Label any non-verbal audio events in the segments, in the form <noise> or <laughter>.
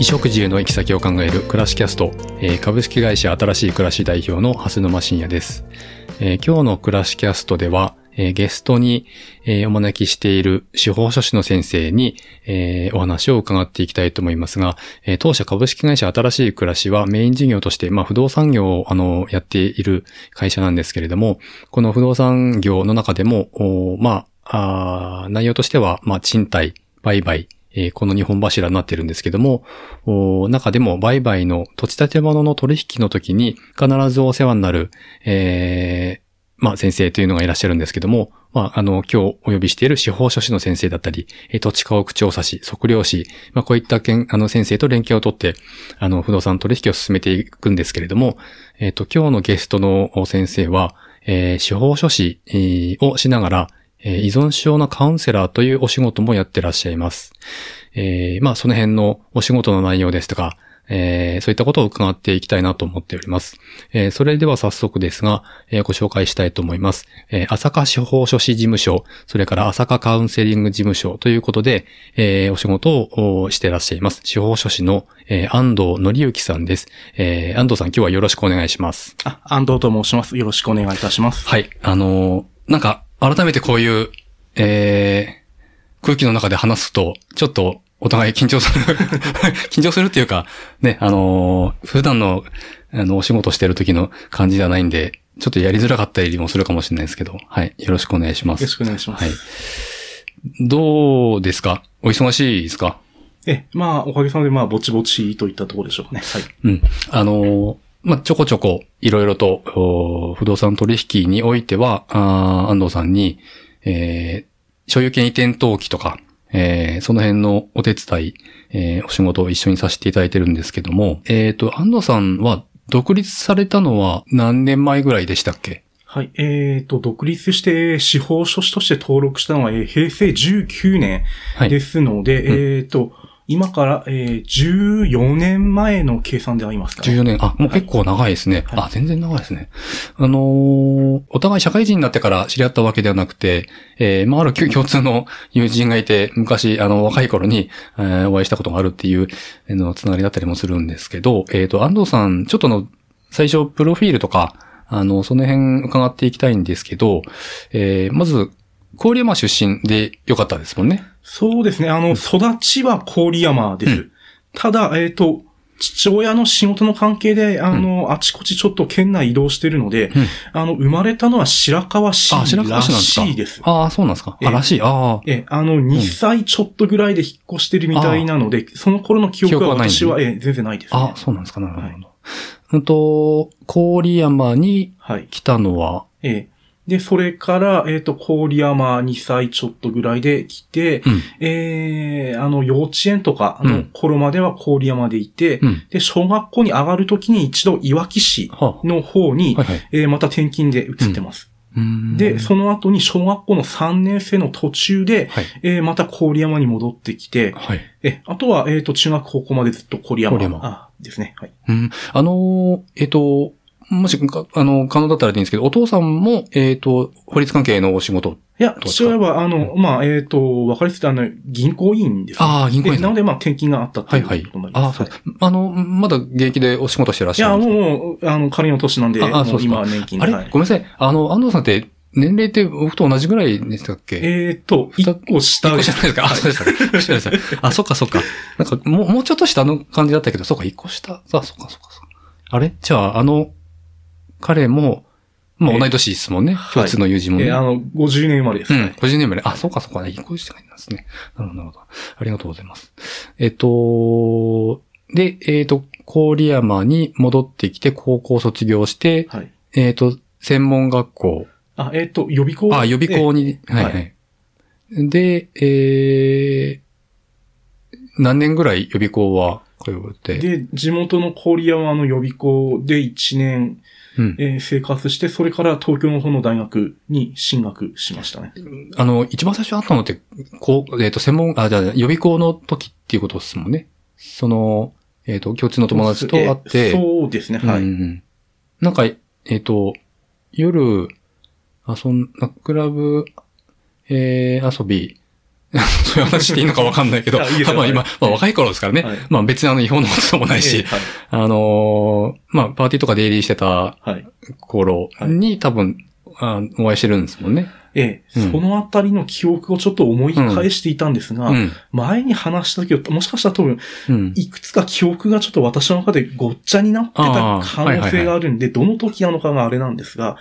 衣食住の行き先を考える暮らしキャスト、えー株式会社新しい暮らし代表の蓮沼信也です。えー今日の暮らしキャストでは、えーゲストに、えお招きしている司法書士の先生に、えお話を伺っていきたいと思いますが、え当社株式会社新しい暮らしはメイン事業として、まあ、不動産業を、あの、やっている会社なんですけれども、この不動産業の中でも、まあ、内容としては、まあ、賃貸、売買、えーこの2本柱になってるんですけども、お中でも売買の土地建物の取引の時に必ずお世話になる、えーまあ先生というのがいらっしゃるんですけども、まああの今日お呼びしている司法書士の先生だったり、えー土地家屋調査士、測量士、まあこういったけんあの先生と連携をとって、あの不動産取引を進めていくんですけれども、えっ、と今日のゲストの先生は、えー司法書士えーをしながら、えー依存症のカウンセラーというお仕事もやってらっしゃいます。えーまあその辺のお仕事の内容ですとか、えーそういったことを伺っていきたいなと思っております。えーそれでは早速ですが、えーご紹介したいと思います。えー朝霞司法書士事務所、それから朝霞カウンセリング事務所ということで、えーお仕事をおしてらっしゃいます。司法書士の、えー安藤則之さんです。えー安藤さん今日はよろしくお願いします。あ、安藤と申します。よろしくお願いいたします。はい。あのーなんか、改めてこういう、えー空気の中で話すと、ちょっと、お互い緊張する。<laughs> 緊張するっていうか、ね、あのー普段の、あの、お仕事してる時の感じではないんで、ちょっとやりづらかったりもするかもしれないですけど、はい。よろしくお願いします。よろしくお願いします。はい。どうですか？お忙しいですか？え、まあ、おかげさまで、まあ、ぼちぼちといったところでしょうかね。はい。うん。あのーまあ、ちょこちょこ、いろいろと、お不動産取引においては、安藤さんに、えー所有権移転登記とか、えーその辺のお手伝い、えーお仕事を一緒にさせていただいてるんですけども、えっ、と、安藤さんは独立されたのは何年前ぐらいでしたっけ？はい。えっ、と、独立して司法書士として登録したのは、えー平成19年はい。ですので、うんえっ、と、今から、えー14年前の計算でありますか、ね、14年。あ、もう結構長いですね。はいあ、全然長いですね。あのーお互い社会人になってから知り合ったわけではなくて、えーまあ、ある共通の友人がいて、昔、あの、若い頃に、えーお会いしたことがあるっていう、あの、つながりだったりもするんですけど、えっ、と、安藤さん、ちょっとあの、最初、プロフィールとか、あの、その辺伺っていきたいんですけど、えーまず、郡山出身でよかったですもんね。そうですね。あの、育ちは郡山です。うんただ、えっ、と、父親の仕事の関係で、あの、あちこちちょっと県内移動してるので、うんあの、生まれたのは白河市あ、白川ら市なんですか？しいです。ああ、そうなんですか。えあ、らしい。ああ。え、あの、2歳ちょっとぐらいで引っ越してるみたいなので、その頃の記憶は私は、え、全然ないです、ね。あ、そうなんですか。なるほど。うんと、郡山にはい。来たのは、ええ。で、それから、えっ、と、郡山2歳ちょっとぐらいで来て、うん。ええあの、幼稚園とかのうん頃までは郡山でいて、うん。で、小学校に上がるときに一度いわき市はの方に、あ、はいはい。えーまた転勤で移ってます。うーんで、その後に小学校の3年生の途中で、はい。えーまた郡山に戻ってきて、はい。え、あとは、えっ、と、中学高校までずっと郡山。ですね。はい。うん。あのー、えっ、と、もし、かあの、可能だったらでいいんですけど、お父さんも、えっ、と、法律関係のお仕事。いや、父親は、あの、まあ、えっ、と、わかりやすくあの、銀行員です、ね。ああ銀行員でなので、まあ、転勤があったってはいいうはいことにな。ります。ああ、そう。あの、まだ現役でお仕事してらっいや、しゃるんですか？もう、あの、仮の年なんで、ああそう今は年金あれ、はいごめんなさい。あの、安藤さんって、年齢って僕と同じぐらいでしたっけ？えっ、と、一個下一個下じゃないですか？あ、そうでしたね。下でした。あ、そっかそっか。なんか、もう、もうちょっと下の感じだったけど、そっか、一個下。あ、そっかそっかそっか。あれ？じゃあ、あの、彼も、まあ、え同い年ですもんね。はい共通の友人もね。えーあの、50年生まれです。うん。個人年齢ね。あ、そうかそうか。一個下なんですね。なるほど、なるほど。ありがとうございます。えっと、で、えっと、郡山に戻ってきて、高校卒業して、はい。えっと、専門学校。あ、えっ、と、予備校。あ、予備校に、はいは。はいで、えー、何年ぐらい予備校は通って？で、地元の郡山の予備校で1年、うん。えー生活して、それから東京の方の大学に進学しましたね。あの、一番最初あったのって、こう、えっ、と、専門、あ、じゃあ予備校の時っていうことですもんね。その、えっ、と、共通の友達と会って、えーそうですね、はい。うんうんなんか、えっ、と、夜、遊んな、クラブ、えー遊び <laughs> そういう話していいのかわかんないけど、ま <laughs> あ今、まあ若い頃ですからね。はいまあ別にあの違法のこともないし、ええはい。あのーまあパーティーとか出入りしてたはい。頃に多分、あお会いしてるんですもんね。ええ、うんそのあたりの記憶をちょっと思い返していたんですが、うん。前に話した時は、もしかしたら多分、うん。いくつか記憶がちょっと私の中でごっちゃになってた可能性があるんで、どの時なのかがあれなんですが、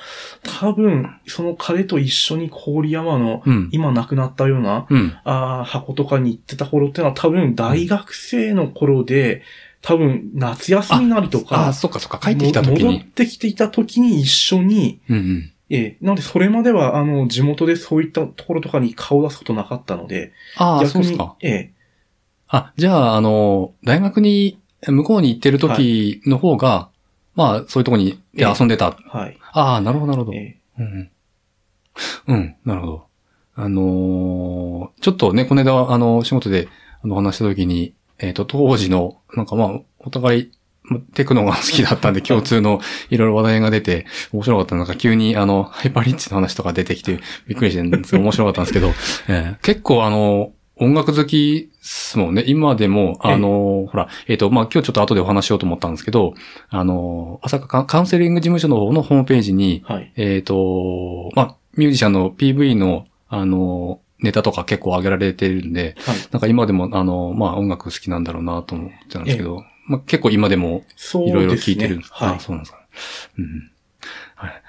多分、その彼と一緒に郡山の、うん。今亡くなったような、うん。あー箱とかに行ってた頃っていうのは多分大学生の頃で、多分夏休みなりとあかあ、、そっかそっか、帰ってきた時も戻っに。てきていた時に一緒に、うんうん。ええ、なのでそれまではあの地元でそういったところとかに顔を出すことなかったので、ああ、そうですか。、ええ、あ、じゃあ、あの、大学に、向こうに行ってる時の方が、まあ、そういうとこにで遊んでた。はい。ああ、なるほど、なるほど。えうんうん。うん、なるほど。あのーちょっとね、この間、あの、仕事で、あの、話した時に、えっ、と、当時の、なんかまあ、お互い、まテクノが好きだったんで、共通のいろいろ話題が出て、面白かった。なんか急に、あの、ハイパーリッチの話とか出てきて、びっくりしてるんですけど、面白かったんですけど、<laughs> えー結構あの、音楽好きっすもんね。今でも、あの、ほら、えっ、と、まあ、今日ちょっと後でお話しようと思ったんですけど、あの、朝霞カウンセリング事務所の方のホームページに、え、はい。えっ、と、まあ、ミュージシャンの PV の、あの、ネタとか結構上げられてるんで、はい。なんか今でも、あの、まあ、音楽好きなんだろうなと思ってたんですけど、まあ、結構今でも。いろいろ聞いてるんですはいあ。そうなんですか。うん。はい。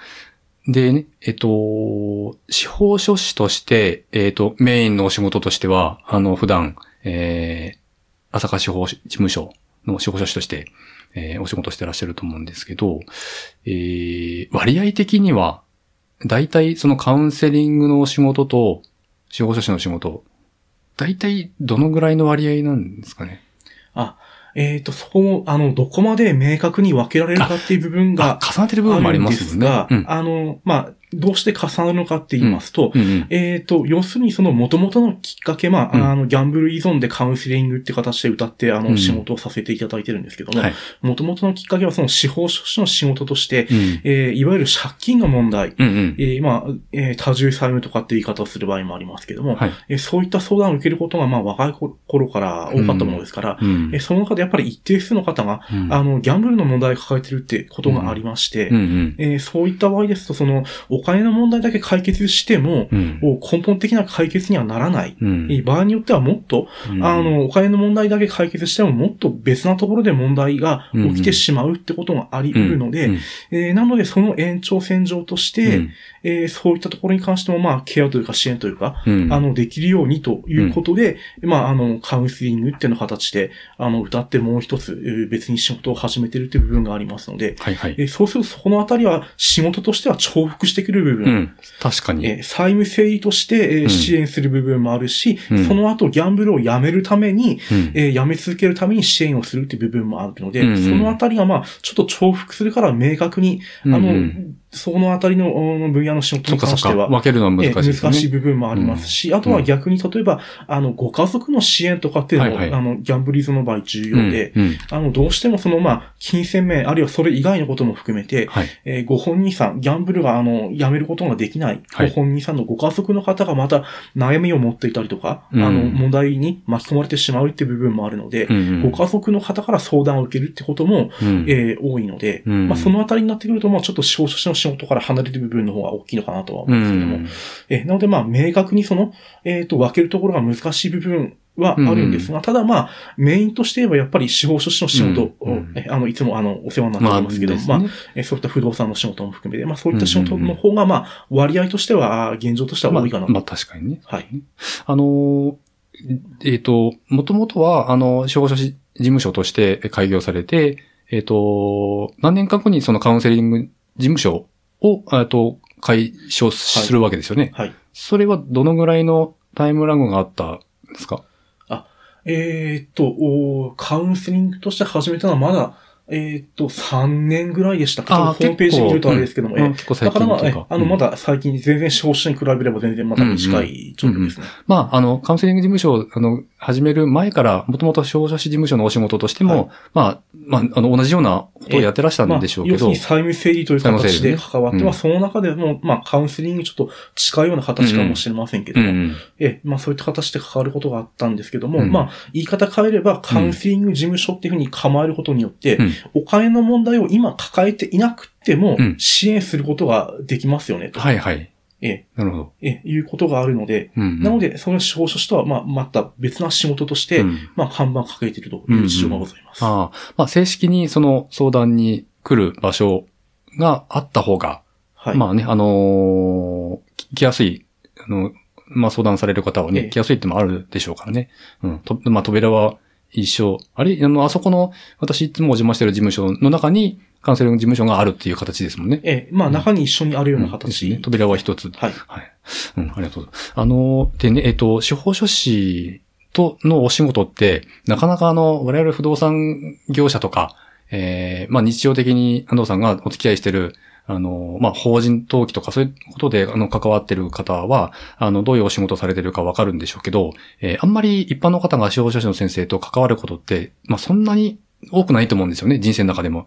でね、えっと、司法書士として、えっと、メインのお仕事としては、あの、普段、えー、朝霞司法事務所の司法書士として、えーお仕事してらっしゃると思うんですけど、えー、割合的には、大体そのカウンセリングのお仕事と、司法書士の仕事、大体どのぐらいの割合なんですかね。あ、えっ、と、そこも、あの、どこまで明確に分けられるかっていう部分があ、重なってる部分もありますもんね。うん。あの、まあ、どうして重なるのかって言いますと、うんうん。えっ、と、要するにその元々のきっかけ、まあ、うんあの、ギャンブル依存でカウンセリングって形で歌って、あの、うん仕事をさせていただいてるんですけども、はい。元々のきっかけはその司法書士の仕事として、うん。えーいわゆる借金の問題、うんうんえ。ーまあ、えー多重債務とかって言い方をする場合もありますけども、はい。えーそういった相談を受けることが、まあ、若い頃から多かったものですから、うんえーその中でやっぱり一定数の方が、うんあの、ギャンブルの問題を抱えてるってことがありまして、うんうん。えーそういった場合ですと、その、お金の問題だけ解決しても、うん。根本的な解決にはならない。うん。えー場合によってはもっと、あ、の、お金の問題だけ解決してももっと別なところで問題が起きてしまうってことがあり得るので、うん。えーなのでその延長線上として、うん。えーそういったところに関しても、まあ、ケアというか支援というか、うん。あの、できるようにということで、まあ、あの、カウンセリングっていうの形で、あの、歌ってもう一つ、えー別に仕事を始めてるっていう部分がありますので、はいはい。えーそうするとそこのあたりは仕事としては重複してくる部分、うん。確かに。えー債務整理として、えーうん。支援する部分もあるし、うん。その後ギャンブルをやめるために、うん。えーやめ続けるために支援をするっていう部分もあるので、うんうんそのあたりがまあ、ちょっと重複するから明確に、あの、うん。うんそのあたりのうん分野の仕事。に関しては、分けるのは難しいね。難しい部分もありますし、あとは逆に例えば、あの、ご家族の支援とかっていうのも、はいはいあの、ギャンブリーズの場合重うん要で、うん。あの、どうしてもその、まあ、金銭面、あるいはそれ以外のことも含めて、はい。えーご本人さん、ギャンブルが、あの、やめることができない、はいご本人さんのご家族の方がまた悩みを持っていたりとか、うんあの、問題に巻き込まれてしまうっていう部分もあるので、うんうんご家族の方から相談を受けるってことも、うんえー多いので、うんまあ、そのあたりになってくると、まあ、ちょっと司法書士の仕事から離れてる部分の方が大きいのかなとは思ううんですけども、ん。えーなので、まあ、明確にその、えっ、と、分けるところが難しい部分はあるんですが、ただまあ、メインとして言えばやっぱり司法書士の仕事を、うんあの、いつもあの、お世話になってまあ、おりますけど、まあ、ね。えーそういった不動産の仕事も含めて、まあそういった仕事の方が、まあ割合としては、現状としては多いかなと。まあ、まあ確かにね。はい。あのー、えっ、と、もともとは、あの、司法書士事務所として開業されて、えっ、と、何年か後にそのカウンセリング事務所を、えっと、開所するわけですよね。はい。それはどのぐらいのタイムラグがあったんですか？えーっと、おカウンセリングとして始めたのはまだ、えっ、と、3年ぐらいでしたか？あーホームページ見るとあれですけども、えうん結構最だからまあ、あの、うん。まだ最近全然司法書に比べれば全然まだ短い状況ですね。まあ、あの、カウンセリング事務所を、あの、始める前から、もともと消費者事務所のお仕事としても、はい。まあ、まあ、あの、同じようなことをやってらしたまあんでしょうけど、要するに債務整理という形で関わって、うん。まあ、その中でも、まあ、カウンセリングにちょっと近いような形かもしれませんけども、うんうん。え、まあ、そういった形で関わることがあったんですけども、うん。まあ、言い方変えれば、カウンセリング事務所っていうふうに構えることによって、うんお金の問題を今抱えていなくてもうん、支援することができますよね、と。はいはい。え、なるほど。え、いうことがあるので、うんうん。なので、その司法書士とは、まあ、また別な仕事として、うんまあ、看板を掲げているという事情がございます。ああ、まあ、正式にその相談に来る場所があった方が、はい。まあね、あのーき来やすい、あの、まあ相談される方はね、ええ来やすいってのもあるでしょうからね。うん。と、まあ扉は一緒。あれ？あの、あそこの、私いつもお邪魔してる事務所の中に、カウンセリング事務所があるっていう形ですもんね。え、まあ、中に一緒にあるようなうん。ね。扉は一つ。はい。はい。うん、ありがとうございます。あの、でね、えっと、司法書士とのお仕事って、なかなかあの、我々不動産業者とか、えー、まあ日常的に安藤さんがお付き合いしてる、あの、まあ法人登記とかそういうことで、あの、関わってる方は、あの、どういうお仕事されてるかわかるんでしょうけど、えーあんまり一般の方が司法書士の先生と関わることって、まあそんなに多くないと思うんですよね、人生の中でも。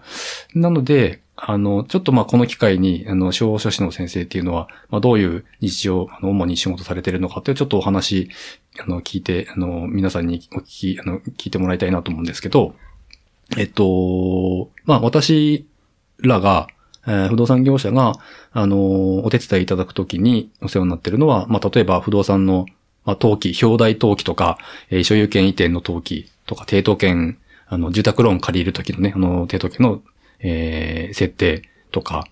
なので、あの、ちょっとまあこの機会に、あの、司法書士の先生っていうのは、まあどういう日常、あの、主に仕事されてるのかっていうちょっとお話、あの、聞いて、あの、皆さんにお聞き、あの、聞いてもらいたいなと思うんですけど、えっと、まあ私らが、えー不動産業者が、あの、お手伝いいただくときにお世話になってるのは、まあ例えば不動産の、まあ登記、表題登記とか、えー所有権移転の登記とか、抵当権、あの、住宅ローン借りるときのね、あの、抵当権の、えー設定とか、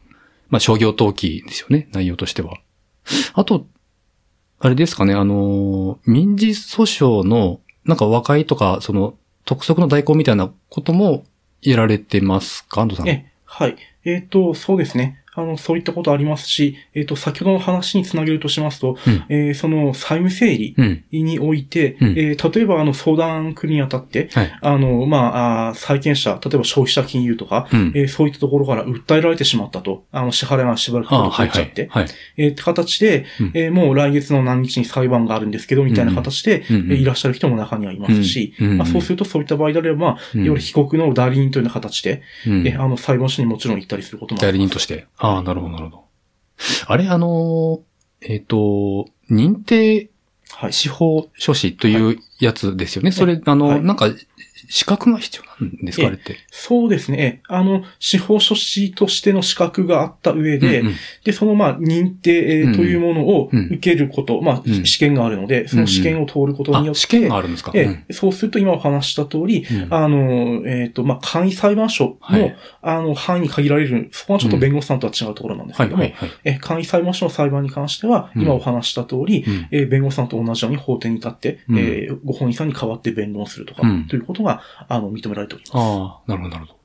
まあ商業登記ですよね、内容としては。あと、あれですかね、あの、民事訴訟の、なんか和解とか、その、督促の代行みたいなこともやられてますか？安藤さん。え、はい。えっ、と、そうですね。あの、そういったことありますし、えっ、と、先ほどの話につなげるとしますと、うんえーその債務整理うん。において、うんえー例えばあの相談来るにあたって、はい。あの、まあ、あー債権者、例えば消費者金融とか、うん。えーそういったところから訴えられてしまったと、あの、支払いがしばらくあはいはい滞っちゃって、。はい。えーって形で、うんえーもう来月の何日に裁判があるんですけど、みたいな形で、うんうんえーいらっしゃる人も中にはいますし、まあ、そうするとそういった場合であれば、まあ、うんいわゆる被告の代理人というような形で、うんえーあの、裁判所にもちろん行ったりすることもあ代ります。理人として。ああ、なるほど、なるほど。あれ、あのー、えっ、と、認定はい。司法書士というやつですよね。それ、あの、はいなんか、資格が必要なんですかって。そうですね。あの、司法書士としての資格があった上で、うんうんで、そのまあ、認定というものを受けること、まあ、うん試験があるので、その試験を通ることによ、って、試験があるんですかえうんえそうすると今お話した通り、うんあの、えっ、と、まあ、簡易裁判所の、はいあの、範囲に限られる、そこはちょっと弁護士さんとは違うところなんです、けども、え簡易裁判所の裁判に関しては、今お話した通り、うんえー弁護士さんと同じように法廷に立って、うんえーご本人さんに代わって弁論するとか、ということが、あの、認められております。ああ、なるほど、なるほど。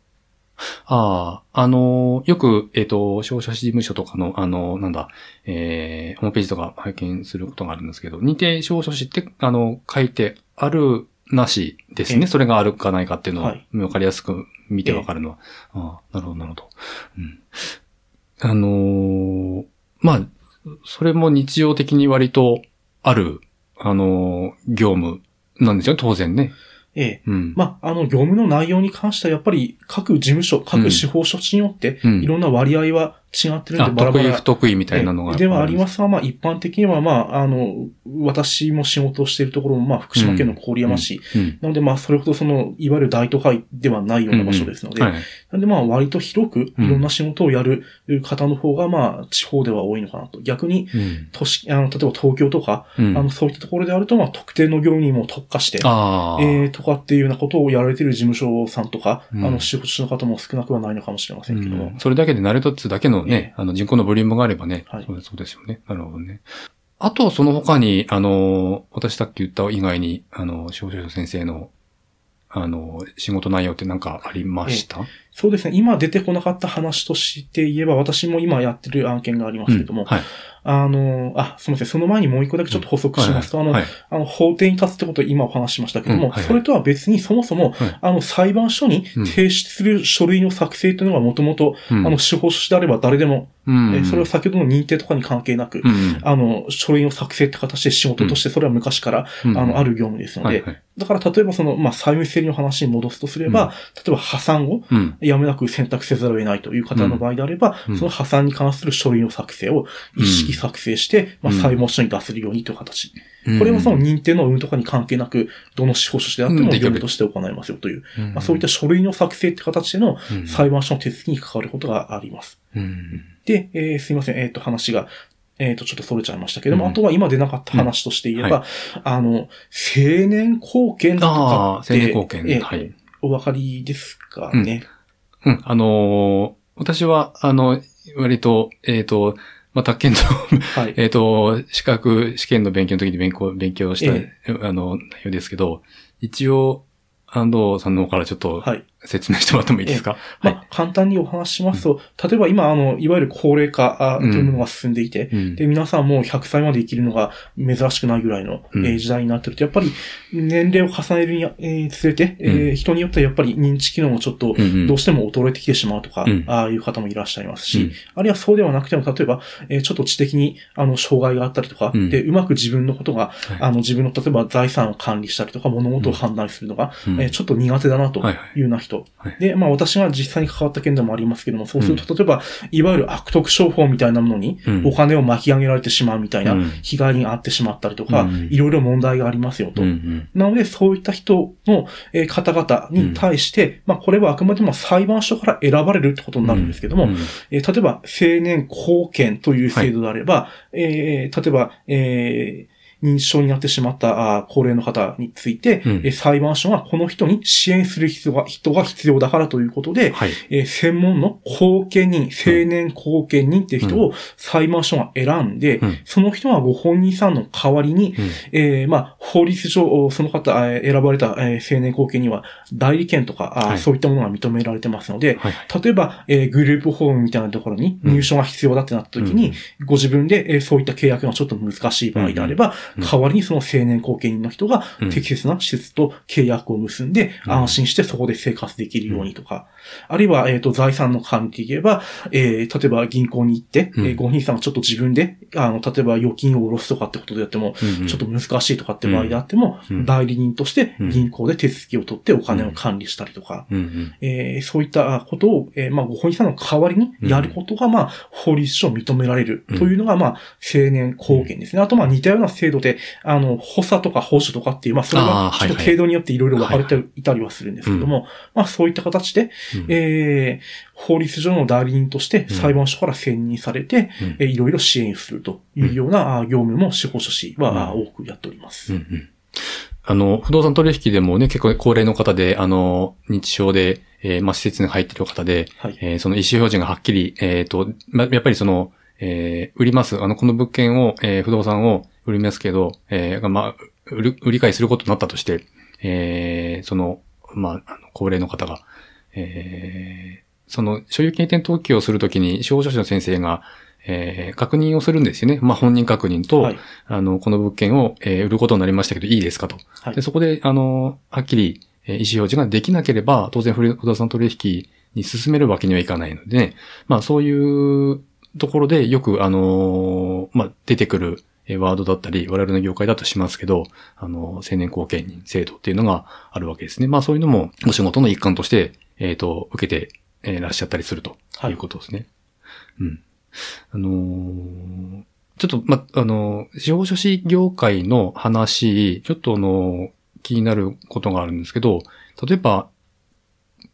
ああ、あのーよく、えっ、と、消費者事務所とかの、あのーなんだ、えー、ホームページとか拝見することがあるんですけど、認定証書士って、あの、書いてある、なしですね。ええそれがあるかないかっていうのを、はいわかりやすく見てわかるのは。ああ、なるほど、なるほど。うん。あのーまあ、それも日常的に割とある、あのー業務なんですよね、当然ね。ええ。うん。まあ、あの、業務の内容に関しては、やっぱり各事務所、各司法書士によって、うん。いろんな割合は違ってるんあで、バラバラ得意不。得意みたいなのが。えではありますが、まあ一般的には、まあ、あの、私も仕事をしているところも、まあ福島県の郡山市。うん。なので、まあそれほどその、いわゆる大都会ではないような場所ですので、はい。なのでまあ割と広くいろんな仕事をやる方の方が、まあ地方では多いのかなと。逆に、うん。都市、あの、例えば東京とか、うんあの、そういったところであると、まあ特定の業務にも特化して。えー、とかっていうようなことをやられている事務所さんとか、うんあの、仕事の方も少なくはないのかもしれませんけどそれだけで成り立つだけのね、あの人口のボリュームがあればね、はいそうですそうですよね。なるほどね。あと、その他に、あの、私さっき言った以外に、あの、少々先生の、あの、仕事内容って何かありました、そうですね。今出てこなかった話として言えば、私も今やってる案件がありますけども、うんはい。あの、あ、すみません。その前にもう一個だけちょっと補足しますと、あの、あの、法廷に立つってことを今お話ししましたけども、それとは別にそもそも、はい。あの、裁判所にうん。提出する書類の作成というのがもともと、うん。あの、司法書士であれば誰でも、うん。えそれを先ほどの認定とかに関係なく、うん。あの、書類の作成って形で仕事として、それは昔から、うん。あの、ある業務ですので。だから例えばその、まあ、債務整理の話に戻すとすれば、うん。例えば破産をうん。やむなく選択せざるを得ないという方の場合であれば、うん。その破産に関する書類の作成を一式作成して、まあ、うん裁判所に出せるようにという形。これはその認定の有無とかに関係なく、どの司法書士であっても業務として行いますよという、うん、まあ、そういった書類の作成って形でのうん裁判所の手続きに関わることがあります。うん。で、えーすいません、えっ、と、話が、えっ、と、ちょっとそれちゃいましたけども、うんあとは今出なかった話として言えば、うんあの、青年貢献とか青って、年貢献。えーはい。お分かりですかね？うん。あのー私は、あの、割と、えっ、と、まあ、宅建の、はい。<laughs> えっと、資格試験の勉強の時に勉強、勉強した、えあの、内容ですけど、一応、安藤さんの方からちょっとはい。説明してもらってもいいですか、まあ、簡単にお話ししますと、例えば今、あの、いわゆる高齢化あとうん。いうものが進んでいて、うん。で、皆さんもう100歳まで生きるのが珍しくないぐらいの、うん。えー時代になってると、やっぱり年齢を重ねるに、えーつれて、えーうん人によってはやっぱり認知機能もちょっとうんうん。どうしても衰えてきてしまうとか、うん。ああいう方もいらっしゃいますし、うん。あるいはそうではなくても、例えば、えーちょっと知的に、あの、障害があったりとか、うん。で、うまく自分のことが、はい。あの、自分の、例えば財産を管理したりとか、物事を判断するのが、うん。えーちょっと苦手だなとはいはい。いうような人。はいで、まあ私が実際に関わった件でもありますけども、そうすると、例えば、いわゆる悪徳商法みたいなものにうん。お金を巻き上げられてしまうみたいなうん。被害に遭ってしまったりとか、うん。いろいろ問題がありますよと。なので、そういった人のえー方々に対して、まあ、これはあくまでも裁判所から選ばれるってことになるんですけども、例えば、青年貢献という制度であれば、えー例えば、えー認知症になってしまった高齢の方について、うん。えー裁判所がこの人に支援する人が人が必要だからということで、はい。えー専門の後見人、青年後見人っていう人を裁判所が選んで、うん。その人がご本人さんの代わりに、うん。えーまあ、法律上、その方、えー選ばれた、えー青年後見には代理権とか、はい。そういったものが認められてますので、はい。例えば、えーグループホームみたいなところに入所が必要だってなった時に、ご自分で、えーそういった契約がちょっと難しい場合であれば、うん代わりにその青年後見人の人がうん。適切な施設と契約を結んで、うん。安心してそこで生活できるようにとか、あるいは、えっ、と、財産の管理で言えば、えー例えば銀行に行って、うん。えーご本人さんがちょっと自分で、あの、例えば預金を下ろすとかってことでやっても、ちょっと難しいとかって場合であっても、うん。代理人としてうん。銀行で手続きを取ってお金を管理したりとか、えーそういったことを、えーまあ、ご本人さんの代わりにやることが、まあ、法律上認められるというのが、まあ、青年貢献ですね。あと、まあ、似たような制度で、あの、補佐とか補助とかっていう、まあ、それあは、ーはいはいちょっと程度によっていろいろ分かれていたりはするんですけども、まあ、そういった形で、うんえー法律上の代理人として裁判所から選任されて、うんえーいろいろ支援するというような、業務も司法書士は、多くやっております。うんうんあの、不動産取引でもね、結構高齢の方で、あの、認知症で、えーまあ、施設に入っている方で、はい。えーその意思表示がはっきり、えっ、と、ま、やっぱりその、えー売ります。あの、この物件を、えー不動産を売りますけど、えーまあ、売る、売り買いすることになったとして、えーその、まあ、高齢の方が、えーその、所有権移転登記をするときに、司法書士の先生が、えー確認をするんですよね。まあ、本人確認と、はい。あの、この物件を、えー売ることになりましたけど、いいですかと。はいで、そこで、あの、はっきり、えー意思表示ができなければ、当然不動産取引に進めるわけにはいかないので、ね、まあ、そういうところでよく、あのーまあ、出てくるえーワードだったり、我々の業界だとしますけど、あの、青年後見人制度っていうのがあるわけですね。まあ、そういうのも、お仕事の一環として、えっ、と、受けて、えーらっしゃったりするとはいいうことですね。うん。あのーちょっと、ま、あの、司法書士業界の話、ちょっとあの、気になることがあるんですけど、例えば、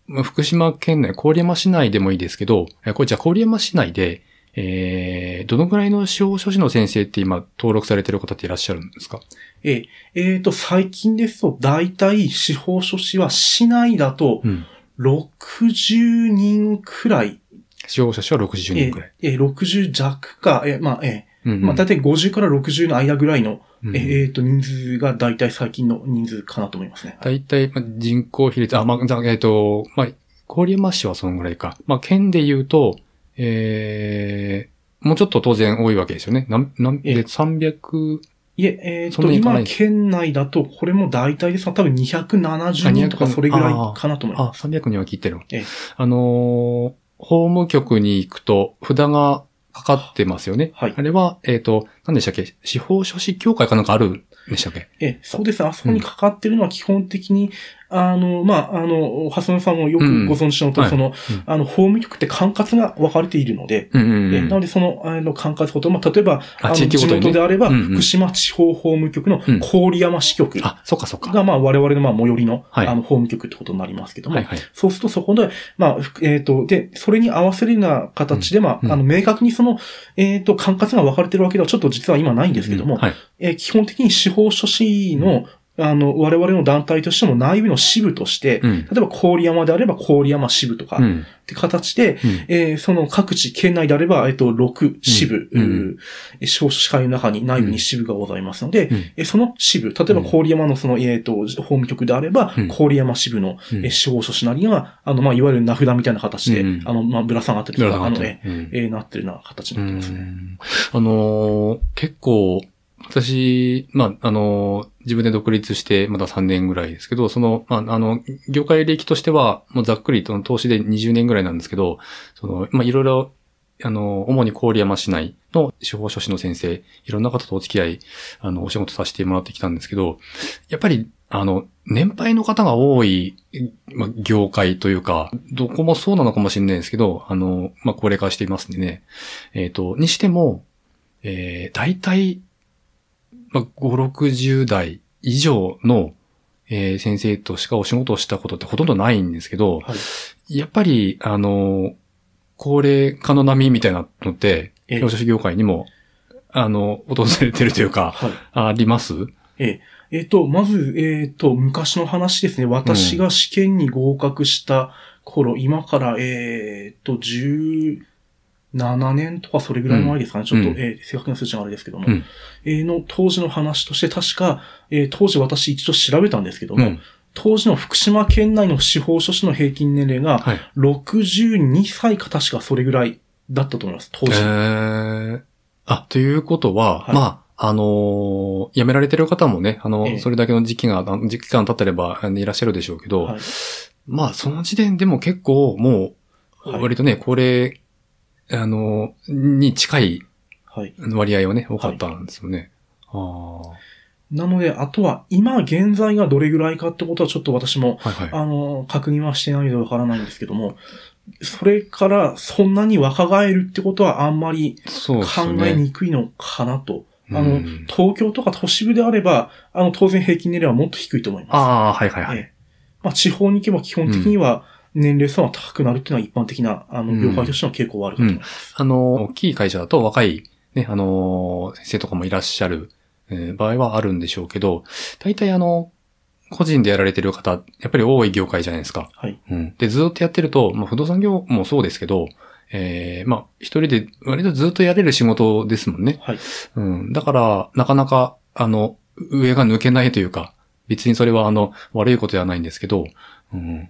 まあ福島県内、郡山市内でもいいですけど、えこれじゃあ郡山市内で、えー、どのぐらいの司法書士の先生って今登録されてる方っていらっしゃるんですか？えーえーと、最近ですと、大体司法書士は市内だとうん。60人くらい、司法書士は60え人くらい。ーえー60弱か、えーまあ、えうんうんーまあ、大体50から60の間ぐらいの、うんえーえーと、人数が大体最近の人数かなと思いますね。大体、まあ人口比率、あ、まあ、えっ、と、まあ、郡山市はそのぐらいか。まあ、県で言うと、えー、もうちょっと当然多いわけですよね。なん、なん、ええで、300、いえ、えっ、そんなと、今、県内だと、これも大体ですが、多分270人とかあ200それぐらいかなと思いあま、す。300には切ってる。ええあのー法務局に行くと、札がかかってますよね。はいあれは、えっ、と、何でしたっけ？司法書士協会かなんかあるんでしたっけ？ええ、そうですね。あそこにかかってるのは基本的に、あの、まあ、あの、ハスノさんもよくご存知のと、うんその、うん。あの、法務局って管轄が分かれているので、うんうんうん。えなので、その、あの、管轄ごと、まあ、例えば、ああの、地元であれば、うんうん。福島地方法務局のうん。郡山支局あ、そっかそっか。が、まあ、我々の、まあ、最寄りの、はい。あの、法務局ってことになりますけども、はいはい。そうするとそこで、まあ、ふえっ、と、で、それに合わせるような形で、まうん。あ、あの、明確にその、えっ、と、管轄が分かれてるわけではちょっと実は今ないんですけども、はい。えー基本的に司法書士の、あの、我々の団体としても内部の支部として、うん。例えば郡山であれば郡山支部とか、っうん。て形で、うん。えーその各地、県内であれば、えっ、と、6支部、うん。うー司法書士会の中に内部に支部がございますので、うん。えーその支部、例えば郡山のその、えっ、と、法務局であれば、うん。郡山支部の、うん。えー司法書士なりが、あの、まあ、いわゆる名札みたいな形で、うん。あの、まあ、ぶら下がってるとか、あの、えうん。ーえーなってるような形になってますね。うん。あのー結構、私、まあ、あの自分で独立してまだ3年ぐらいですけど、その、まあ、あの、業界歴としては、もうざっくりと投資で20年ぐらいなんですけど、その、まあ、いろいろ、あの、主に郡山市内の司法書士の先生、いろんな方とお付き合い、あの、お仕事させてもらってきたんですけど、やっぱり、あの、年配の方が多い、ま、業界というか、どこもそうなのかもしれないですけど、あの、まあ、高齢化していますんでね。えっ、と、にしても、えー、大体、まあ、5、60代以上の、えー先生としかお仕事をしたことってほとんどないんですけど、はい。やっぱり、あの、高齢化の波みたいなのって、ええ教師業界にも、あの、訪れてるというか、はい。あります？えええっ、と、まず、えっ、と、昔の話ですね。私が試験に合格した頃、今から、えっ、と、17年とかそれぐらい前ですかね。ちょっと、うんえー正確な数値があれですけども。うんえーの当時の話として、確か、えー当時私一度調べたんですけども、うん。当時の福島県内の司法書士の平均年齢が、はい。62歳か確かそれぐらいだったと思います。当え時。ー、あ、ということは、はいまあ、あのー辞められてる方もね、あの、ええそれだけの時期が、あの時期間経ってればいらっしゃるでしょうけど、はいまあ、その時点でも結構もう、はい割とね、高齢、あの、に近いはい。割合はね、多かったんですよね。あなので、あとは、今現在がどれぐらいかってことはちょっと私も、あ。はいはい。あの、確認はしてないのでわからないんですけども、それからそんなに若返るってことはあんまりそう考。えにくいのかなと。あのうん、東京とか都市部であれば、あの、当然平均年齢はもっと低いと思います。ああ、はいはいはい。ええまあ、地方に行けば基本的には年齢差は高くなるっていうのは一般的な、あの、うん業界としての傾向はあるかと思います。あの、大きい会社だと若い、ね、あの、先生とかもいらっしゃる、えー場合はあるんでしょうけど、大体あの、個人でやられてる方、やっぱり多い業界じゃないですか。はい。うん。で、ずっとやってると、まあ、不動産業もそうですけど、えー、まあ、一人で割とずっとやれる仕事ですもんね。はい。うん。だから、なかなか、あの、上が抜けないというか、別にそれはあの、悪いことではないんですけど、うん。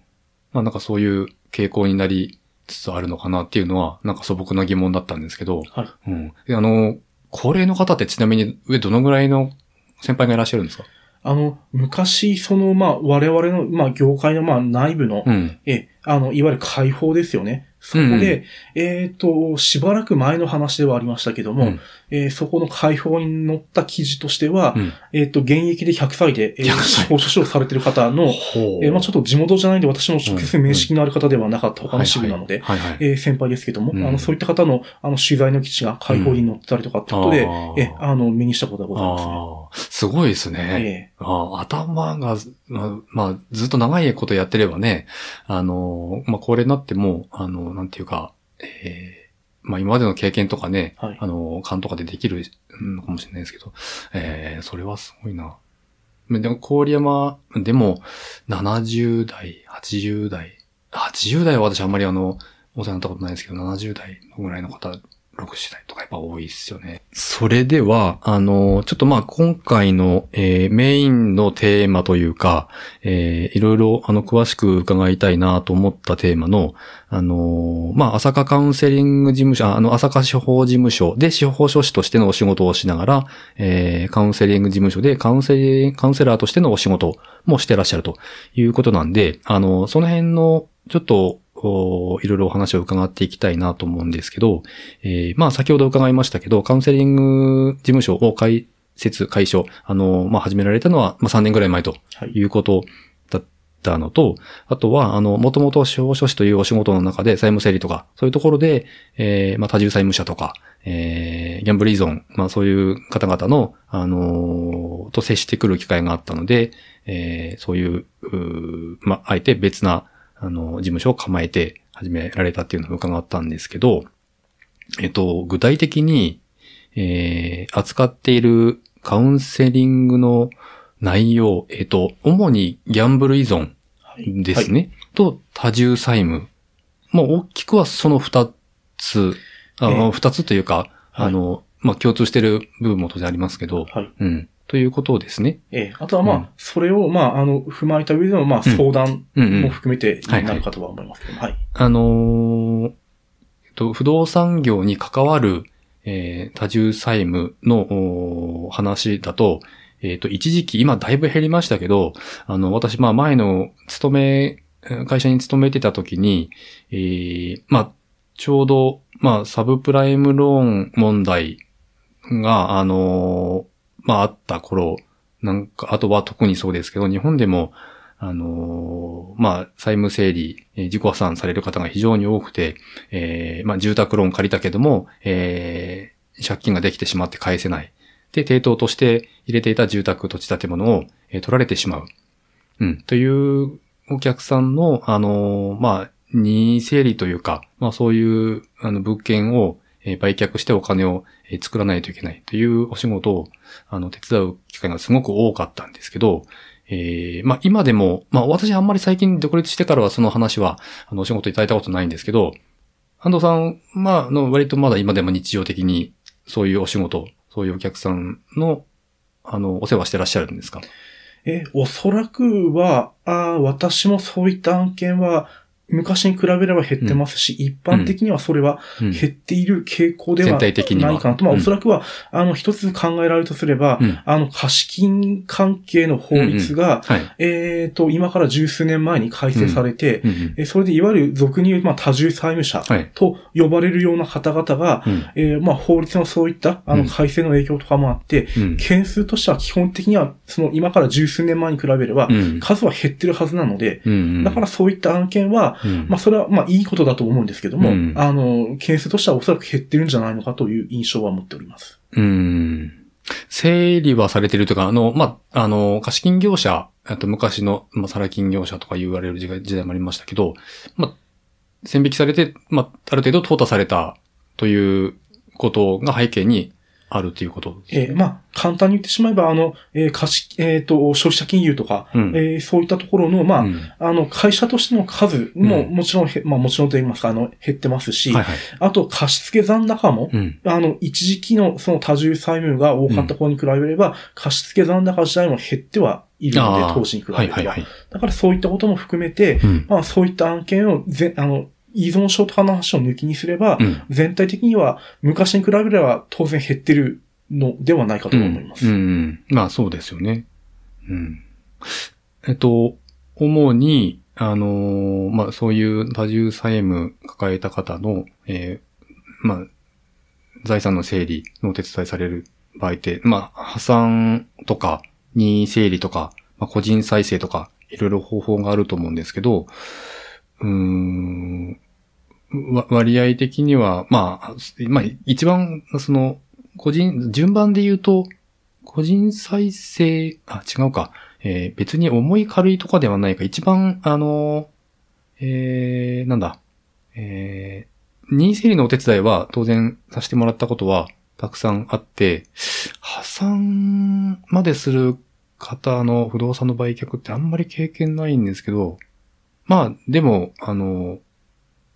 まあなんかそういう傾向になりつつあるのかなっていうのは、なんか素朴な疑問だったんですけど、はい。うん。であの、高齢の方ってちなみに上どのぐらいの先輩がいらっしゃるんですか？あの、昔、その、まあ、我々の、まあ、業界の、まあ、内部の、うん。え、あの、いわゆる解放ですよね。そこうんうんで、えっ、と、しばらく前の話ではありましたけども、うんえーそこの解放に載った記事としては、うん。えっ、と、現役で100歳で、えー100歳。司法書士をされている方の、えーまあちょっと地元じゃないんで私の直接面識のある方ではなかった他の支部なので、えー先輩ですけども、うん。あの、そういった方の、あの、取材の基地が解放に載ってたりとかってことで、うん。え、あの、目にしたことがございますね。ああ、すごいですね。えああ頭が、まあ、まあ、ずっと長いことやってればね、あの、まあ、高齢になっても、あの、なんていうか、ええまあ、今までの経験とかね、はいあの、勘とかでできるのかもしれないですけど、ええそれはすごいな。でも、郡山、でも、70代、80代、80代は私あんまりあの、お世話になったことないですけど、70代ぐらいの方6世代とかやっぱ多いですよね。それでは、あの、ちょっとまあ今回の、えー、メインのテーマというか、えー、いろいろあの詳しく伺いたいなと思ったテーマの、あの、まあ朝霞カウンセリング事務所、あの朝霞司法事務所で司法書士としてのお仕事をしながら、えー、カウンセリング事務所でカウンセリカウンセラーとしてのお仕事もしてらっしゃるということなんで、あの、その辺のちょっといろいろお話を伺っていきたいなと思うんですけど、えー、まあ先ほど伺いましたけど、カウンセリング事務所を開設、解消、あの、まあ始められたのは、まあ3年ぐらい前とい。うことだったのと、はい、あとは、あの、もともと司法書士というお仕事の中で債務整理とか、そういうところで、えー、まあ多重債務者とか、えー、ギャンブル依存、まあそういう方々の、あのー、と接してくる機会があったので、えー、そういう、うまあ、あえて別なあの、事務所を構えて始められたっていうのを伺ったんですけど、えっと、具体的に、えー、扱っているカウンセリングの内容、えっと、主にギャンブル依存ですね。はいはい、と、多重債務。まあ、大きくはその二つ、あの、二、えー、つというか、あの、まあ、共通してる部分も当然ありますけど、はい、うん。ということですね。ええ。あとはまあ、うん、それを、まあ、あの、踏まえた上での、まあ、相談も含めてになるかとは思いますけど、はい。あのー、と、不動産業に関わる、えー、多重債務の話だと、えっ、ー、と、一時期、今だいぶ減りましたけど、あの、私、まあ、前の勤め、会社に勤めてた時に、えー、まあ、ちょうど、まあ、サブプライムローン問題が、あのまああった頃、なんか、あとは特にそうですけど、日本でも、あのー、まあ、債務整理、えー、自己破産される方が非常に多くて、えー、まあ、住宅ローン借りたけども、えー、借金ができてしまって返せない。で、抵当として入れていた住宅、土地建物を、えー、取られてしまう。うん、というお客さんの、あのー、まあ、任意整理というか、まあそういう、あの、物件を、え売却してお金を、作らないといけないというお仕事を、あの、手伝う機会がすごく多かったんですけど、えー、まあ今でも、まあ私あんまり最近独立してからはその話は、あの、お仕事いただいたことないんですけど、安藤さん、まあ、の、割とまだ今でも日常的にそういうお仕事、そういうお客さんの、あの、お世話してらっしゃるんですか？え、おそらくは、あ私もそういった案件は、昔に比べれば減ってますし、うん、一般的にはそれは減っている傾向ではないかなと。まあ、おそらくは、あの、一つ考えられるとすれば、あの、貸金関係の法律が、えっと、今から十数年前に改正されて、えそれでいわゆる俗に言う、まあ、多重債務者と呼ばれるような方々が、えまあ、法律のそういった、あの、改正の影響とかもあって、件数としては基本的には、その、今から十数年前に比べれば、数は減ってるはずなので、だからそういった案件は、まあそれはまあいいことだと思うんですけども、うん、あの、件数としてはおそらく減ってるんじゃないのかという印象は持っております。うん。整理はされてるというか、あの、まあ、あの、貸金業者、あと昔の、まあ、サラ金業者とか言われる時代もありましたけど、まあ、線引きされて、まあ、ある程度淘汰されたということが背景にあるということです、ね、えー、まあ、簡単に言ってしまえば、あの、えー、貸し、えっ、ー、と、消費者金融とか、うん、えー、そういったところの、まあ、うん、あの、会社としての数も、もちろん、うん、まあ、もちろんと言いますか、あの、減ってますし、はいはい、あと、貸付残高も、あの、一時期のその多重債務が多かった頃に比べれば、貸付残高自体も減ってはいるので、投資に比べれば。はいはいはい、だからそういったことも含めて、まあ、そういった案件をぜ、あの、依存症とかの話を抜きにすれば、うん、全体的には昔に比べれば当然減ってるのではないかと思います。うん、うん、まあそうですよね。うん。えっと、主に、あのー、まあそういう多重債務抱えた方の、えー、まあ、財産の整理のお手伝いされる場合って、まあ破産とか、任意整理とか、まあ、個人再生とか、いろいろ方法があると思うんですけど、うーん、割合的には、まあ、まあ、一番、その、個人、順番で言うと、個人再生、あ、違うか。えー、別に重い軽いとかではないか。一番、あの、えー、なんだ。えー、任意整理のお手伝いは当然させてもらったことはたくさんあって、破産までする方の不動産の売却ってあんまり経験ないんですけど、まあ、でも、あの、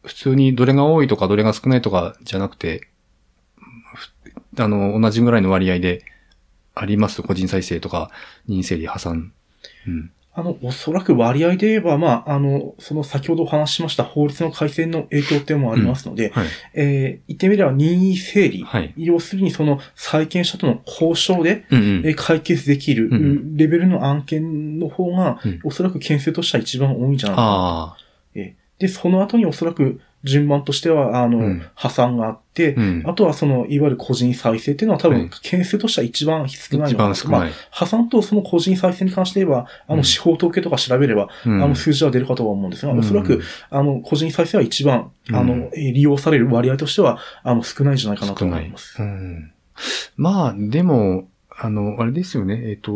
普通にどれが多いとかどれが少ないとかじゃなくて、あの、同じぐらいの割合であります個人再生とか、任意整理破産。うん。あの、おそらく割合で言えば、まあ、あの、その先ほどお話ししました法律の改正の影響っていうのもありますので、はい。えー言ってみれば任意整理、はい。要するにその債権者との交渉で、う解決できるうんレベルの案件の方が、うんおそらく件数としては一番多いんじゃないかな。ああ。えーで、その後におそらく順番としては、あの、うん。破産があって、うん。あとはその、いわゆる個人再生っていうのは多はい。分、件数としては一番少ない一の。かなまあ番少ない。あ破産とその個人再生に関して言えば、あの、うん司法統計とか調べれば、あの、数字は出るかとは思うんですが、おそらく、、あの、個人再生は一番、あの、利用される割合としては、あの、少ないんじゃないかなと思います。うん。まあ、でも、あの、あれですよね、えっ、と、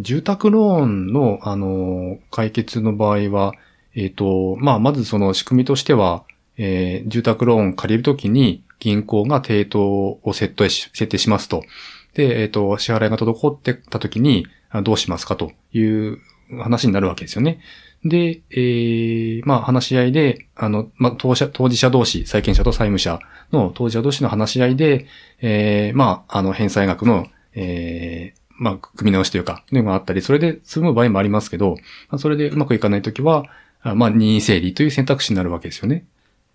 住宅ローンの、あの、解決の場合は、えっ、と、まあ、まずその仕組みとしては、えー住宅ローン借りるときに銀行が抵当を設定し、設定しますと。で、えっ、と、支払いが滞ってたときに、どうしますかという話になるわけですよね。で、えーまあ話し合いで、あの、まあ当社、当事者同士、債権者と債務者の当事者同士の話し合いで、えーまあ、あの、返済額の、えーまあ、組み直しというか、のがあったり、それで済む場合もありますけど、それでうまくいかないときは、まあ、任意整理という選択肢になるわけですよね。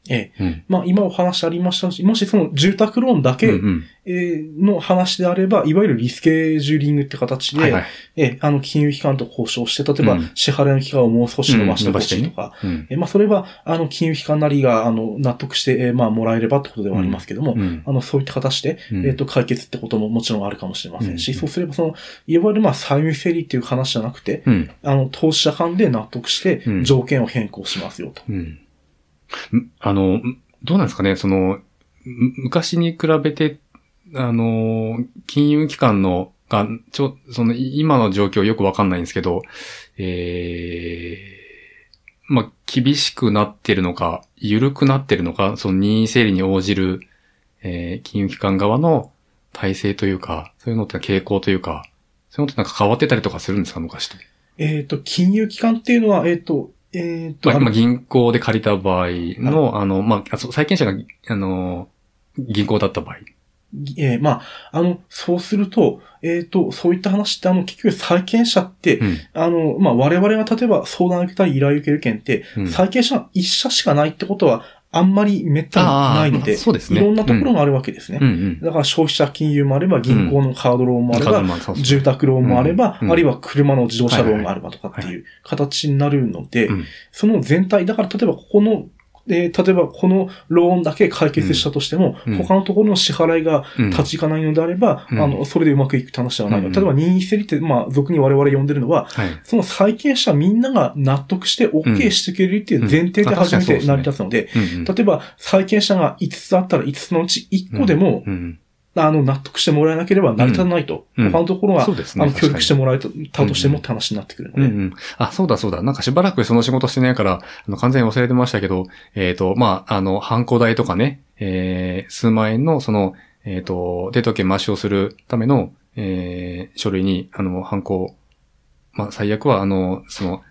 ええ。うん。まあ、今お話ありましたし、もしその住宅ローンだけ、の話であれば、いわゆるリスケジューリングって形で、はいはい。えーあの、金融機関と交渉して、例えばうん、支払いの期間をもう少し伸ばしてほしいとか、うん。えーまあ、それは、あの、金融機関なりが、あの、納得して、えーまあ、もらえればってことではありますけども、うんあの、そういった形で、うんえっ、と、解決ってことももちろんあるかもしれませんし、うんそうすれば、その、いわゆる、まあ、債務整理っていう話じゃなくて、うん。あの、投資者間で納得してう、ん条件を変更しますよと。うん。あの、どうなんですかね、その、昔に比べて、あの、金融機関の、が、ちょ、その、今の状況よくわかんないんですけど、ええまあ、厳しくなってるのか、緩くなってるのか、その任意整理に応じる、えー金融機関側の体制というか、そういうのって傾向というか、そういうのってなんか変わってたりとかするんですか、昔と。えっ、と、金融機関っていうのは、えっ、と、えっ、と、まあ、今銀行で借りた場合の、あの、まあ、債権者が、あの、銀行だった場合。えーまあ、あの、そうすると、えっ、と、そういった話って、あの、結局債権者って、うん。あの、まあ、我々が例えば相談を受けたり依頼を受ける件って、うん債権者が一社しかないってことは、あんまり滅多にないのあで、ーそうですね。いろんなところがあるわけですね。だから消費者金融もあれば、銀行のカードローンもあれば、住宅ローンもあれば、うんあるいは車の自動車ローンがあればとかってはいいう形になるので、うん。その全体、だから例えばここの、えー例えばこのローンだけ解決したとしても、うん。他のところの支払いがうん。立ち行かないのであれば、うん。あの、それでうまくいくって話ではない。の。うん。例えば任意整理って、まあ、俗に我々呼んでるのは、はい。その債権者みんなが納得して OK してくれるっていう前提で初めて成り立つので。例えば債権者が5つあったら5つのうち1個でも、うんあの、納得してもらえなければ成り立たないと。うん他のところは、そうですね。あの、協力してももらえたとしてもって話になってくるので。うんうん。あ、そうだそうだ。なんかしばらくその仕事してないから、あの、完全に忘れてましたけど、えっ、と、まあ、あの、犯行代とかね、えー、数万円の、その、えっ、と、デート券抹消するための、えー、書類に、あの、犯行、まあ、最悪は、あの、その、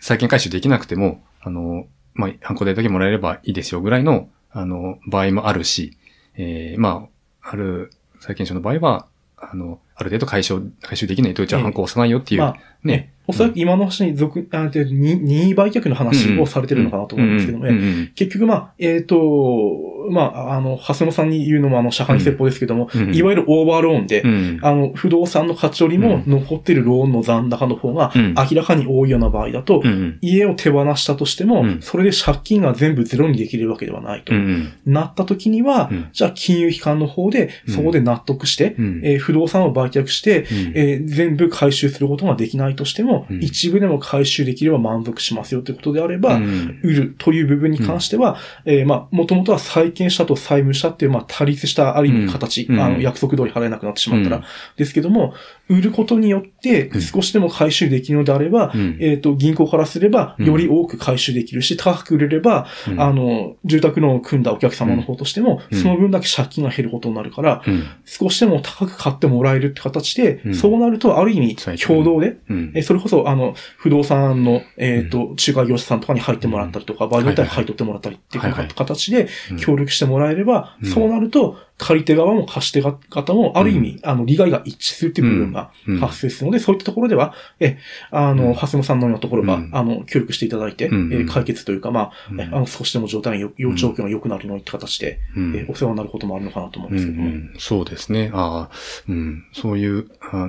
債権回収できなくても、あの、まあ、犯行代だけもらえればいいですよぐらいの、あの、場合もあるし、えー、まあ、ある債権者の場合は、あの、ある程度回収、回収できないと、じゃあええ犯行を押さないよっていう、まあ、ね。おそらく今の話に続、あでに任意売却の話をされてるのかなと思うんですけどもね。結局、まあ、えっ、と、まあ、あの、蓮野さんに言うのもあの、社会説法ですけども、うん。うんいわゆるオーバーローンで、うん。あの、不動産の価値よりも残ってるローンの残高の方がうん。明らかに多いような場合だと、うん。うん家を手放したとしても、うん。それで借金が全部ゼロにできるわけではないと。うん。なった時には、うん。じゃあ金融機関の方で、そこで納得して、うん。えー不動産を売却して、うん。えー全部回収することができないとしても、うん。一部でも回収できれば満足しますよということであれば、うん。売るという部分に関しては、えーまあ、もともとは債権者と債務者っていう、まあ、対立したある意味形、うん。あの、約束通り払えなくなってしまったら、うん。ですけども、売ることによってうん。少しでも回収できるのであれば、うん。えっ、と、銀行からすれば、うん。より多く回収できるし、高く売れれば、うん。あの、住宅ローンを組んだお客様の方としても、うん。その分だけ借金が減ることになるから、うん。少しでも高く買ってもらえるって形で、うん。そうなると、ある意味、共同で、それこそ、あの、不動産の、えっ、と、仲介業者さんとかに入ってもらったりとか、場合によっては買い取ってもらったりっていう形でうん。協力力してもらえれば、うん。そうなると、借り手側も貸し手方も、ある意味、あの、利害が一致するっていう部分がうん。発生するので、そういったところでは、え、あの、うん。蓮野さんのようなところが、うん。あの、協力していただいて、うん。え解決というか、まあ、あの、少しでも状態がよ、要状況が良くなるようにって形で、うん。えお世話になることもあるのかなと思うんうんですけども。うん。そうですね。ああ、うん。そういう、あ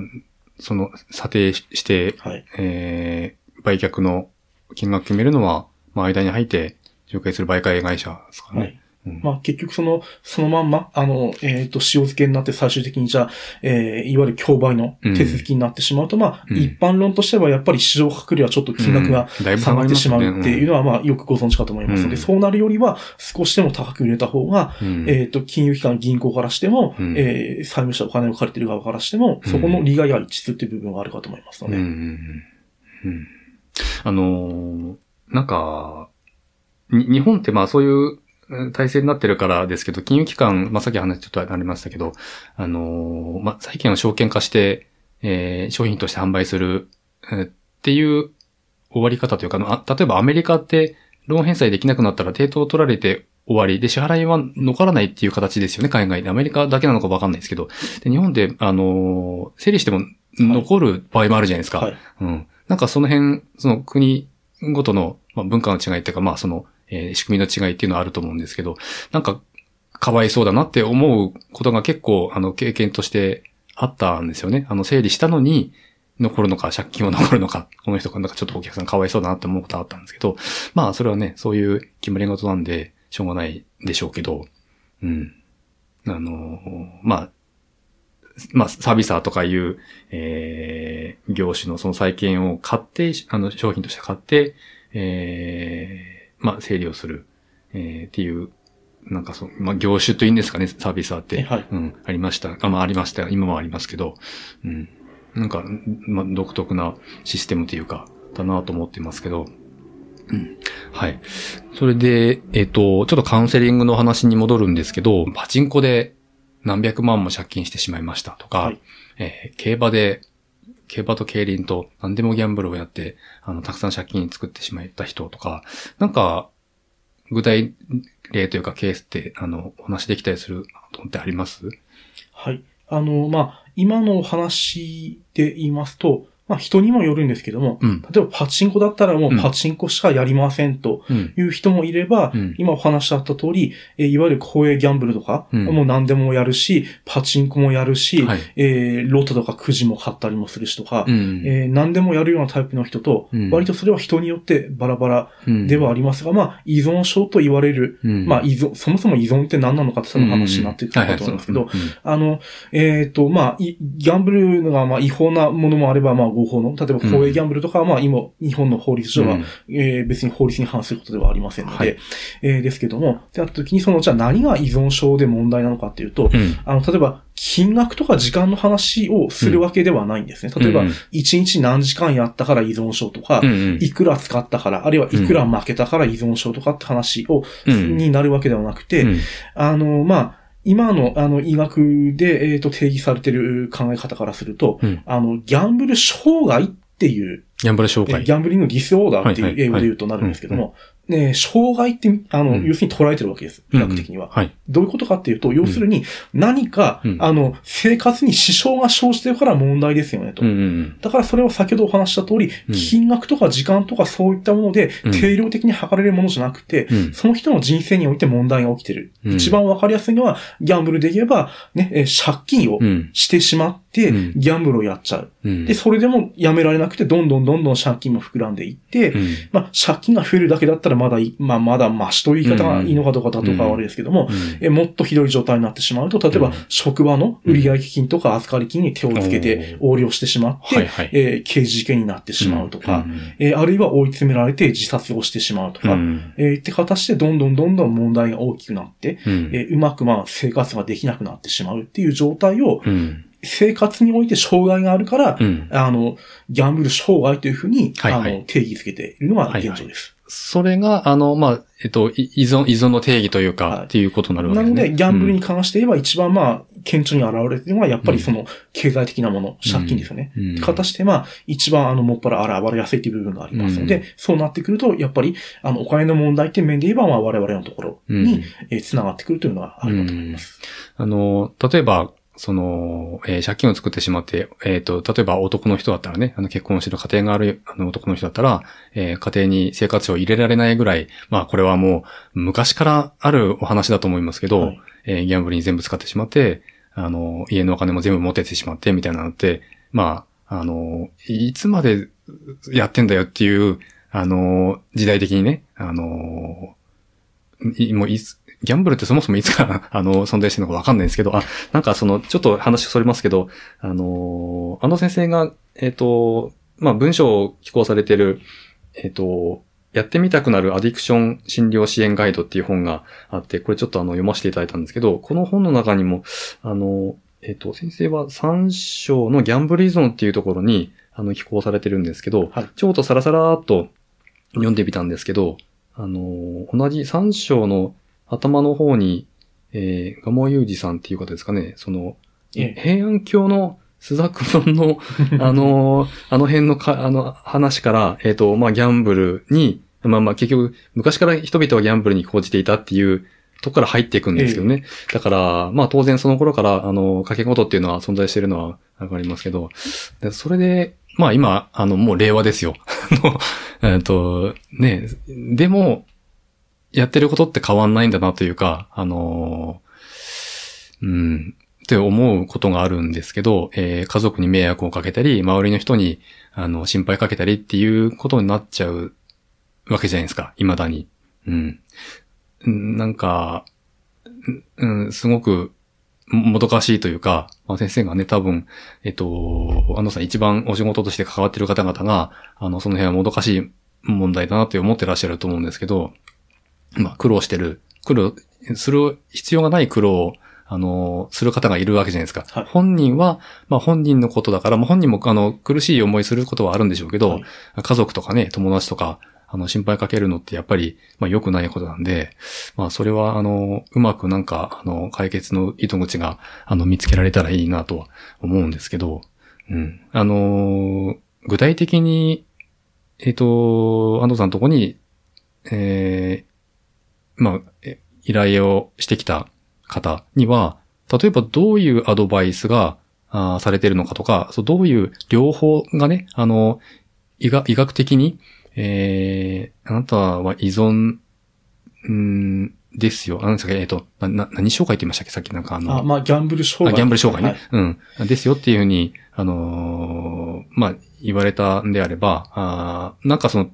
その、査定して、はい。えー、売却の金額決めるのは、まあ、間に入って、仲介する媒介会社ですかね。はい。うん。まあ結局その、そのまんま、あの、えっ、と、塩漬けになって最終的にじゃあ、えーいわゆる競売の手続きになってしまうと、まあ、うん。一般論としてはやっぱり市場価格よりはちょっと金額が下がってしまうっていうのは、まあ、よくご存知かと思いますので、うん。そうなるよりは少しでも高く売れた方が、うん。えっ、と、金融機関、銀行からしても、うん。えー債務者お金を借りてる側からしても、そこの利害が一致するっていう部分があるかと思いますので、あのーなんか、に日本ってまあそういううん体制になってるからですけど、金融機関、まあさっき話ちょっとありましたけど、あのーまあ債券を証券化して、えー商品として販売する、えーっていう終わり方というか、あ例えばアメリカってローン返済できなくなったら抵当取られて終わりで支払いは残らないっていう形ですよね、海外で。アメリカだけなのかわかんないですけど。で日本で、あのー整理しても残る場合もあるじゃないですか。はい。うん。なんかその辺、その国ごとの、まあ、文化の違いっていうか、まあその、えー仕組みの違いっていうのはあると思うんですけど、なんか、かわいそうだなって思うことが結構、あの、経験としてあったんですよね。あの、整理したのに、残るのか、借金は残るのか、この人がなんかちょっとお客さんかわいそうだなって思うことあったんですけど、まあそれはね、そういう決まり事なんで、しょうがないでしょうけど、うん。あの、まあ、まあ、サービサーとかいう、えー、業種のその債券を買って、あの、商品として買って、えー、まあ、整理をする、えー、っていう、なんかそう、まあ、業種といいんですかね、サービサーって。はいうん、ありました。あ、まあ、ありました。今もありますけど、うん。なんか、まあ、独特なシステムというか、だなと思ってますけど、うん。はい。それで、えっ、と、ちょっとカウンセリングの話に戻るんですけど、パチンコで何百万も借金してしまいましたとか、はいえー競馬で、競馬と競輪と何でもギャンブルをやって、あの、たくさん借金作ってしまった人とか、なんか、具体例というかケースって、あの、お話できたりすることってあります？はい。あの、まあ、今のお話で言いますと、まあ、人にもよるんですけども、うん。例えばパチンコだったらもうパチンコしかやりませんとうん。いう人もいれば、うん今お話しあった通り、えーいわゆる公営ギャンブルとか、うんもう何でもやるし、パチンコもやるし、はい。えーロトとかくじも買ったりもするしとか、うん。えー何でもやるようなタイプの人と、うん割とそれは人によってバラバラうんではありますが、まあ、依存症と言われる、うんまあ、依存、そもそも依存って何なのかって多分話になってくるかと思うんですけど、あの、えっ、と、まあ、いギャンブルが、まあ、違法なものもあれば、まあ、合法の、例えば公営ギャンブルとかは、まあ、今、日本の法律上は、えー別に法律に反することではありませんので、はい。えーですけども、ってなった時に、その、じゃあ何が依存症で問題なのかっていうと、うん。あの、例えば、金額とか時間の話をするわけではないんですね。例えばうん、一日何時間やったから依存症とか、うん。いくら使ったから、あるいはいくら負けたから依存症とかって話を、うん。になるわけではなくて、うん。あの、まあ、今の、あの、医学で、えっ、と、定義されている考え方からすると、うんあの、ギャンブル障害っていう、ギャンブル紹介。えギャンブリングディスオーダーっていう英語で言うとなるんですけども、ね、障害って、あの、うん要するに捉えてるわけです。医学的には。はい。どういうことかっていうと、要するに何か、うんあの、生活に支障が生じてるから問題ですよねと。うんうんだからそれは先ほどお話しした通り、うん金額とか時間とかそういったものでうん定量的に測れるものじゃなくて、うん。その人の人生において問題が起きてる。うん一番わかりやすいのは、ギャンブルで言えば、ね、えー借金をうん。してしまっギャンブルをやっちゃう。うん。で、それでもやめられなくて、どんどんどんどん借金も膨らんでいって、うん。まあ、借金が増えるだけだったらまだまあ、まだマシという言い方がいいのかどうかだとかは悪いですけども、えもっとひどい状態になってしまうと、例えばうん、職場の売上金とか預かり金に手をつけて横領してしまって、はいはい。えー刑事事件になってしまうとか、うん。えーあるいは追い詰められて自殺をしてしまうとか、うん。えーって形でどんどんどんどん問題が大きくなって、うん。えーうまくまあ生活ができなくなってしまうっていう状態を、うん生活において障害があるから、うん。あの、ギャンブル障害というふうに、はいはい。あの、定義づけているのが現状です。それが、あの、まあ、えっと、い依存、依存の定義というか、はい。っていうことになるわけですね。なので、ギャンブルに関して言えば一番まあ、顕著に現れてるのは、やっぱりその経済的なもの、借金ですよね。うん。形して、まあ、一番あの、もっぱら現れやすいっていう部分がありますので、うん。そうなってくると、やっぱり、あの、お金の問題っていう面で言えば、まあ、我々のところに、うん。えー繋がってくるというのがあるかと思います。あの、例えば、その、えー借金を作ってしまって、えっ、と、例えば男の人だったらね、あの結婚してる家庭があるあの男の人だったら、えー家庭に生活費を入れられないぐらい、まあこれはもう昔からあるお話だと思いますけど、はい。えーギャンブルに全部使ってしまって、あの、家のお金も全部持ってってしまってみたいなのって、まあ、あの、いつまでやってんだよっていう、あの、時代的にね、あの、いもういつ、ギャンブルってそもそもいつから、<laughs> あの、存在してるのかわかんないんですけど、あ、なんかその、ちょっと話それますけど、あの、あの先生が、えっ、と、まあ、文章を寄稿されてる、えっ、と、やってみたくなるアディクション診療支援ガイドっていう本があって、これちょっとあの読ませていただいたんですけど、この本の中にも、あの、えっ、と、先生は3章のギャンブル依存っていうところに、あの、寄稿されてるんですけど、はい。ちょっとサラサラーっと読んでみたんですけど、あの、同じ3章の頭の方に、えー、ガモユージさんっていう方ですかね、その、ええ平安京のスザクマンの、<laughs> あのーあの辺のか、あの話から、えっ、と、まあ、ギャンブルに、まあまあ結局、昔から人々はギャンブルに講じていたっていうとこから入っていくんですよね。だから、まあ当然その頃から、あの、掛け事っていうのは存在しているのはわかりますけど、でそれで、まあ今、あの、もう令和ですよ。<laughs> あのえっと、ね、でも、やってることって変わんないんだなというか、あのうん、って思うことがあるんですけど、えー家族に迷惑をかけたり、周りの人に、あの、心配かけたりっていうことになっちゃうわけじゃないですか、未だに。うん。なんか、うん、すごく、もどかしいというか、まあ、先生がね、多分、えっと、安藤さん一番お仕事として関わってる方々が、あの、その辺はもどかしい問題だなって思ってらっしゃると思うんですけど、まあ、苦労してる、苦労、する必要がない苦労を、あの、する方がいるわけじゃないですか。はい本人は、まあ、本人のことだから、まあ、本人も、あの、苦しい思いすることはあるんでしょうけど、はい家族とかね、友達とか、あの、心配かけるのってやっぱり、まあ、良くないことなんで、まあ、それは、あの、うまくなんか、あの、解決の糸口が、あの、見つけられたらいいなとは思うんですけど、うん。あの、具体的に、えっ、と、安藤さんのとこに、えーまあ、え依頼をしてきた方には、例えばどういうアドバイスが、あーされているのかとか、そうどういう療法がね、あの、医学医学的に、えー、あなたは依存、んですよ。あなんですか、えっ、と、な、な、何障害って言いましたっけ？さっきなんかあの、あ、まあ、ギャンブル障害。あギャンブル障害ね。はいうん。ですよっていうふうに、あのーまあ、言われたんであれば、あーなんかその、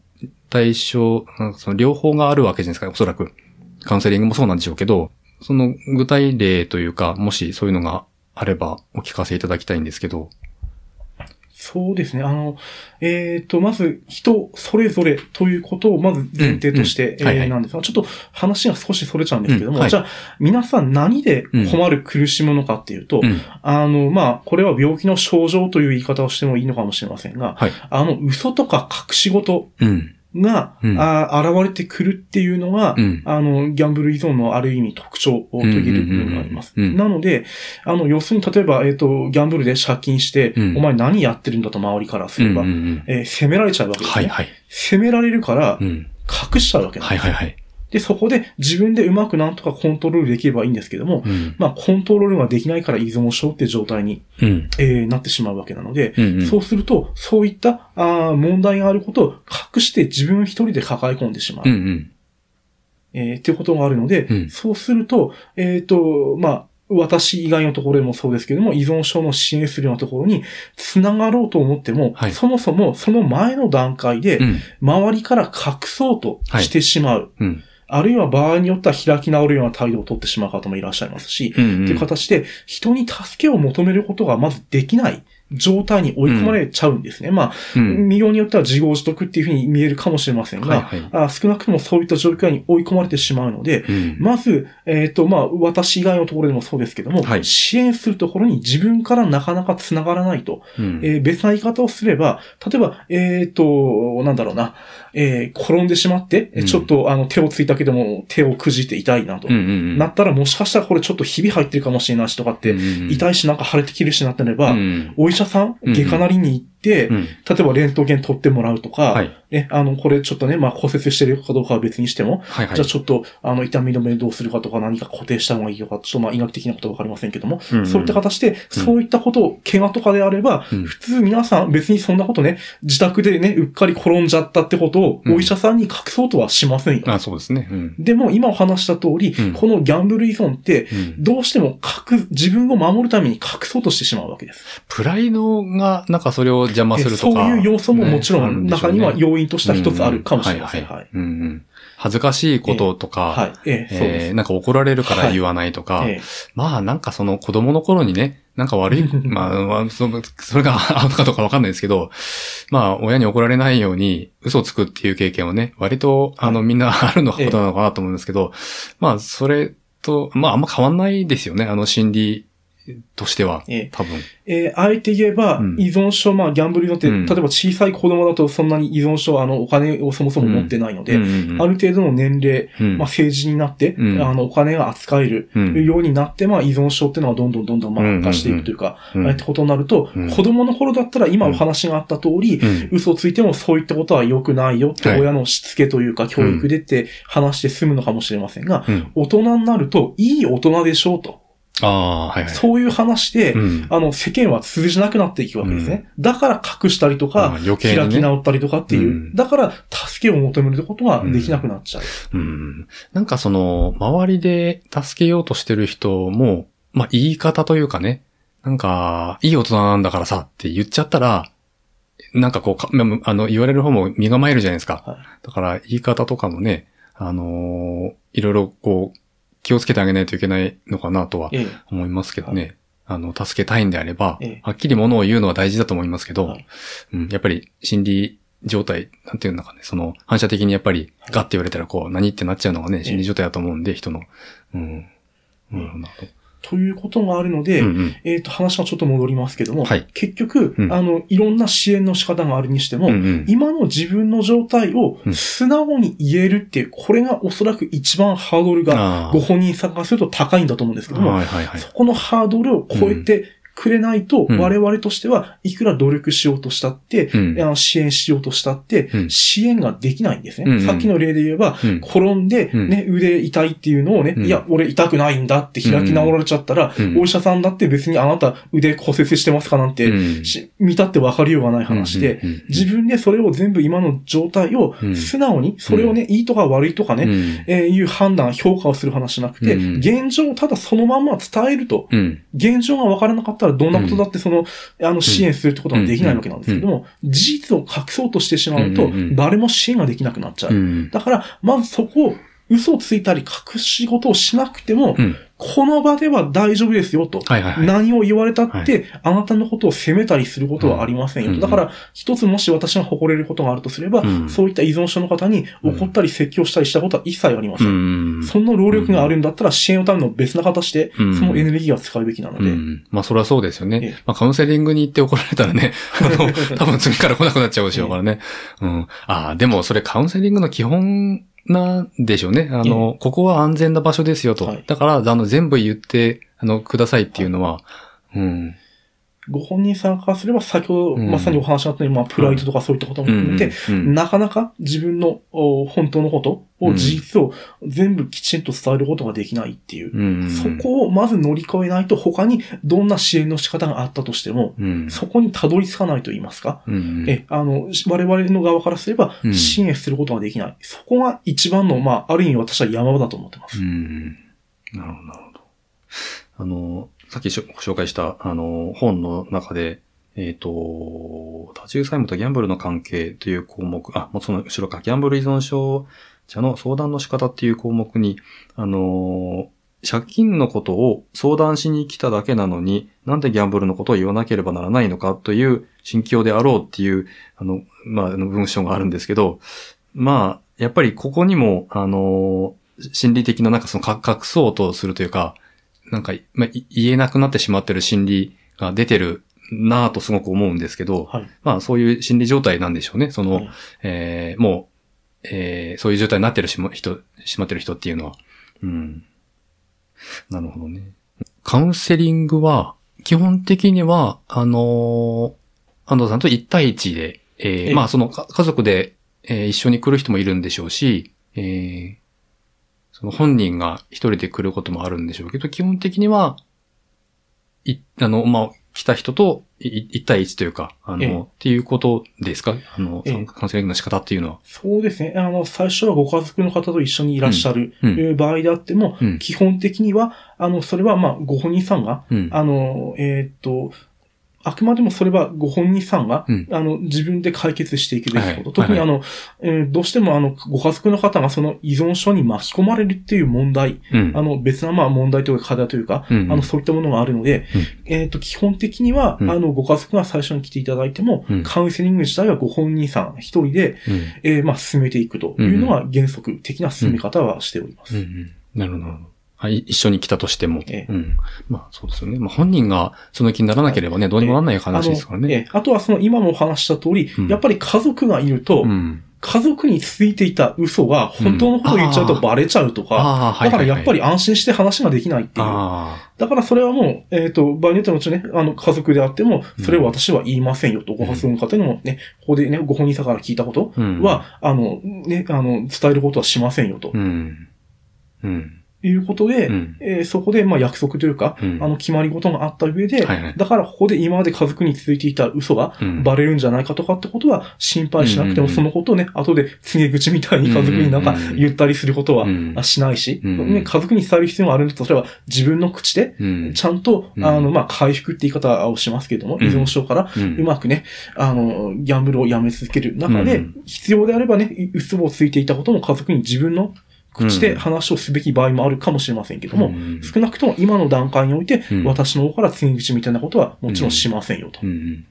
対象、なんかその両方があるわけじゃないですか、おそらく。カウンセリングもそうなんでしょうけど、その具体例というか、もしそういうのがあればお聞かせいただきたいんですけど。そうですね。あの、えっ、と、まず、人それぞれということを、まず前提として、なんですが、ちょっと話が少しそれちゃうんですけども、うんはいじゃあ、皆さん何で困る、苦しむのかっていうと、うん。あの、まあ、これは病気の症状という言い方をしてもいいのかもしれませんが、はい。あの、嘘とか隠し事うん。が、うんあー現れてくるっていうのが、うん。あの、ギャンブル依存のある意味特徴と言える部分があります。なので、あの、要するに例えば、えっ、と、ギャンブルで借金して、うんお前何やってるんだと周りからすれば、うんうんうんえー責められちゃうわけですね。はいはい。責められるからう、ん。隠しちゃうわけです。はいはいはい。で、そこで自分でうまくなんとかコントロールできればいいんですけども、うん。まあ、コントロールができないから依存症って状態に、うん。えーなってしまうわけなので、うんうん。そうすると、そういったあー問題があることを隠して自分一人で抱え込んでしまう。うんうん。えーっていうことがあるので、うんそうすると、えっ、と、まあ、私以外のところでもそうですけども、依存症の支援するようなところに繋がろうと思っても、はいそもそもその前の段階で、うん。周りから隠そうとしてしまう。うん。あるいは場合によっては開き直るような態度を取ってしまう方もいらっしゃいますし、うん。という形で人に助けを求めることがまずできない状態に追い込まれちゃうんですね。まあ、うん。見ようによっては自業自得っていうふうに見えるかもしれませんが、はいはいあ少なくともそういった状況に追い込まれてしまうので、うん。まず、えっ、と、まあ、私以外のところでもそうですけども、はい支援するところに自分からなかなか繋がらないと、うんえー別な言い方をすれば、例えば、えっ、と、なんだろうな、えー転んでしまって、ちょっとあの手をついたけども手をくじって痛いなと、うんうんうん。なったらもしかしたらこれちょっとひび入ってるかもしれないしとかって、痛いいしなんか腫れてきるしなってなれば、うん。お医者さん、うん。外科なりに行って、うん。例えばレントゲン取ってもらうとか、はい。ね、あの、これちょっとね、まあ骨折してるかどうかは別にしても、はいはい。じゃあちょっと、あの、痛み止めどうするかとか何か固定した方がいいとか、ちょっとまあ医学的なことはわかりませんけども、うんうんそういった形で、そういったことを、怪我とかであれば、うん普通皆さん別にそんなことね、自宅でね、うっかり転んじゃったってことを、うんお医者さんに隠そうとはしませんよ。あ、そうですね。うん。でも今お話した通り、うんこのギャンブル依存って、うんどうしても隠、自分を守るために隠そうとしてしまうわけです。プライドが、なんかそれを邪魔するとそうか。いう要素ももちろん中には要因としては一つあるかもしれません。い。恥ずかしいこととか、はい。えなんか怒られるから言わないとか、ええ。まあなんかその子供の頃にね、なんか悪い、まあ、まあ、それがアウトかどうかわかんないですけど、まあ親に怒られないように嘘をつくっていう経験はね、割とあのみんなあるのことなのかなと思うんですけど、まあそれと、まああんま変わんないですよね、あの心理としては。ええ。多分。えー、あえて言えばうん、依存症、まあ、ギャンブル依存って、うん。例えば小さい子供だとそんなに依存症、あの、お金をそもそも持ってないので、うんうんうんある程度の年齢、うん。まあ、成人になって、うん。あの、お金が扱えるうん。ようになって、まあ、依存症っていうのはどんどんどんどん、まあ、悪化していくというか、うん。ああってことになると、うん。子供の頃だったら、今お話があった通り、うん。嘘をついてもそういったことは良くないよってはい。親のしつけというか教育でって話して済むのかもしれませんが、うん。大人になるといい大人でしょうと。ああ、はいはい。そういう話で、うんあの、世間は通じなくなっていくわけですね。だから隠したりとあか、余計にね開き直ったりとかっていう。うんだから、助けを求めることができなくなっちゃう。うん。なんかその、周りで助けようとしてる人も、まあ言い方というかね、なんか、いい大人なんだからさって言っちゃったら、なんかこうあの、言われる方も身構えるじゃないですか。はいだから言い方とかもね、あのーいろいろこう、気をつけてあげないといけないのかなとはええ。思いますけどね。あの、助けたいんであれば、ええはっきりものを言うのは大事だと思いますけど、はいうん、やっぱり心理状態、なんていうのかね、その反射的にやっぱりガッて言われたらこう、何ってなっちゃうのがね、心理状態だと思うんで、人の。うん。なるほどということがあるので。うんうん。えっ、と、話がちょっと戻りますけども、はい結局、うんあの、いろんな支援の仕方があるにしても、うんうん。今の自分の状態をうん素直に言えるっていう、これがおそらく一番ハードルがあご本人さんからすると高いんだと思うんですけども、はいはいはい。そこのハードルを超えてくれないと、うん。我々としてはいくら努力しようとしたって、うん。あの支援しようとしたって、うん。支援ができないんですね。うんうん。さっきの例で言えば、うん。転んで、うん。ね、腕痛いっていうのをね、うん。いや、俺痛くないんだって開き直られちゃったら、うん。お医者さんだって別にあなた腕骨折してますかなんて、見たって分かりようがない話で、自分でそれを全部今の状態をうん。素直に、それをね、いいとか悪いとかね、うん。えーいう判断、評価をする話じゃなくて、うん。現状をただそのまんま伝えると、うん。現状が分からなかったらどんなことだってその、あの、支援するってことができないわけなんですけども、事実を隠そうとしてしまうと誰も支援ができなくなっちゃう。うん。だから、まずそこを、嘘をついたり隠し事をしなくても、うん。この場では大丈夫ですよと。はいはいはい。何を言われたって、はいあなたのことを責めたりすることはありませんよ。うんだから、一つもし私が誇れることがあるとすれば、うんそういった依存症の方に怒ったり説教したりしたことは一切ありません。うん。その労力があるんだったら支援のための別な形で、うんそのエネルギーは使うべきなので、うん。まあ、それはそうですよええね。まあ、カウンセリングに行って怒られたらね、<laughs> あの、多分次から来なくなっちゃうでしょうからね。うん。ああ、でもそれカウンセリングの基本なんでしょうね。あの、ここは安全な場所ですよと。はいだから、あの、全部言って、あの、くださいっていうのは、うん。ご本人さんからすれば先ほどうんまさにお話があったように、まあ、プライドとかそういったことも含めて、うんなかなか自分のお本当のことを、うん事実を全部きちんと伝えることができないっていう。うん。そこをまず乗り越えないと他にどんな支援の仕方があったとしても、うん。そこにたどり着かないと言いますか？うん。え、あの、し我々の側からすればうん支援することができない。そこが一番の、まあ、ある意味私は山場だと思ってます。うん。なるほど、なるほど。あの、さっき紹介した、あの、本の中で、えっ、と、多重債務とギャンブルの関係という項目、あ、もうその後ろか、ギャンブル依存症者の相談の仕方っていう項目に、あの、借金のことを相談しに来ただけなのに、なんでギャンブルのことを言わなければならないのかという心境であろうっていう、あの、まあ、文章があるんですけど、まあ、やっぱりここにも、あの、心理的ななんかその隠そうとするというか、なんか、まあ、言えなくなってしまってる心理が出てるなぁとすごく思うんですけど、はい、まあそういう心理状態なんでしょうね。その、はい、えー、もう、えー、そういう状態になってるしま人、しまってる人っていうのは。うん。なるほどね。カウンセリングは、基本的には、あのー、安藤さんと1対1で、えー、まあその家族で、えー、一緒に来る人もいるんでしょうし、えー、その本人が一人で来ることもあるんでしょうけど、基本的には、い、あの、まあ、来た人と一対一というか、あの、っていうことですか？あの、カウンセリングの仕方っていうのは。そうですね。あの、最初はご家族の方と一緒にいらっしゃる、うん、場合であっても、うん、基本的には、あの、それはまあ、ご本人さんが、うん、あの、えっ、と、あくまでもそれはご本人さんが、うん、あの、自分で解決していくべきこと。特にあの、えー、どうしてもあの、ご家族の方がその依存症に巻き込まれるっていう問題、うん、あの、別なまあ問題というか課題というか、うん、あの、そういったものがあるので、えっ、ー、と、基本的には、あの、ご家族が最初に来ていただいても、カウンセリング自体はご本人さん一人で、えー、まあ、進めていくというのが原則的な進め方はしております。なるほど。はい、一緒に来たとしても。ええ、うん。まあそうですよね。まあ本人がその気にならなければね、どうにもならない話ですからね。ええ、あとはその今もお話した通り、うん、やっぱり家族がいると、うん家族についていた嘘が本当のことを言っちゃうとバレちゃうとか、だからやっぱり安心して話ができないっていう。だからそれはもう、えっ、ー、と、場合によってはもちね、あの、家族であっても、それを私は言いませんよと、ご発音の方にもね、ここでね、ご本人さんから聞いたことは、あの、ね、あの、伝えることはしませんよと。うん。うんいうことで、うん、えー、そこでまあ約束というか、うん、あの決まり事があった上で、はいはい、だからここで今まで家族に続いていた嘘がバレるんじゃないかとかってことは心配しなくても、そのことをね、後で告げ口みたいに家族になんか言ったりすることはしないし、ね、家族に伝える必要があるんだとすれば自分の口で、ちゃんと、あの、まあ、回復って言い方をしますけれども、依存症からうまくね、あの、ギャンブルをやめ続ける中で、必要であればね、嘘をついていたことも家族に自分の口で話をすべき場合もあるかもしれませんけども、うん、少なくとも今の段階において、私の方から告げ口みたいなことはもちろんしませんよと。うんうん、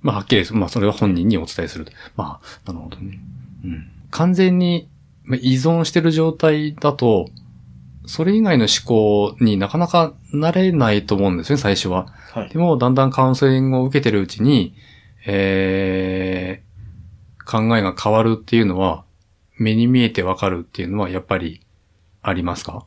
まあ、はっきり、まあ、それは本人にお伝えする。まあ、なるほどね。うん、完全に依存してる状態だと、それ以外の思考になかなかなれないと思うんですね、最初は。はい、でも、だんだんカウンセリングを受けてるうちに、えー、考えが変わるっていうのは、目に見えてわかるっていうのはやっぱりありますか？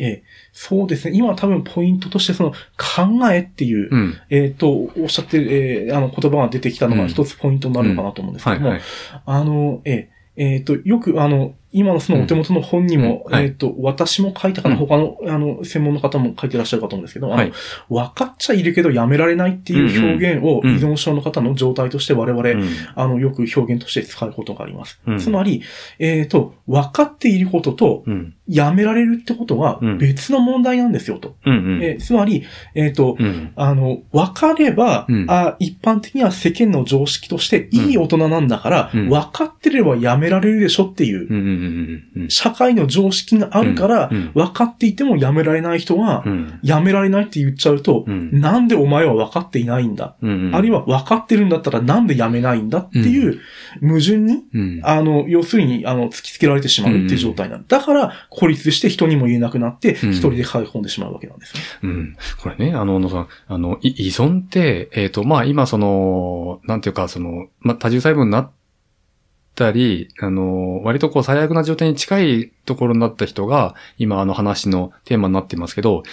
ええ、そうですね。今多分ポイントとしてその考えっていう、うん、えっ、と、おっしゃってる、えー、あの言葉が出てきたのが一つポイントになるのかなと思うんですけども、あの、ええ、えっ、と、よくあの、今のそのお手元の本にも、うん。はい、えっ、と、私も書いたかな、他の、あの、専門の方も書いてらっしゃるかと思うんですけど、はい、分かっちゃいるけどやめられないっていう表現を依存症の方の状態として我々、うん、あの、よく表現として使うことがあります。うん、つまり、えっ、と、分かっていることと、やめられるってことは別の問題なんですよと。えつまり、えっ、と、あの、分かれば、あ、一般的には世間の常識としていい大人なんだから、分かってればやめられるでしょっていう、社会の常識があるから、分かっていてもやめられない人が、やめられないって言っちゃうと、なんでお前は分かっていないんだ？あるいは分かってるんだったらなんでやめないんだっていう矛盾に、あの、要するに、あの、突きつけられてしまうっていう状態なんだ。だから、孤立して人にも言えなくなって、一人で抱え込んでしまうわけなんですね。うん。これね、あの、野さん、あの、依存って、えっ、ー、と、まあ、今その、なんていうか、その、まあ、多重細分になったり、あの、割とこう最悪な状態に近いところになった人が、今あの話のテーマになっていますけど、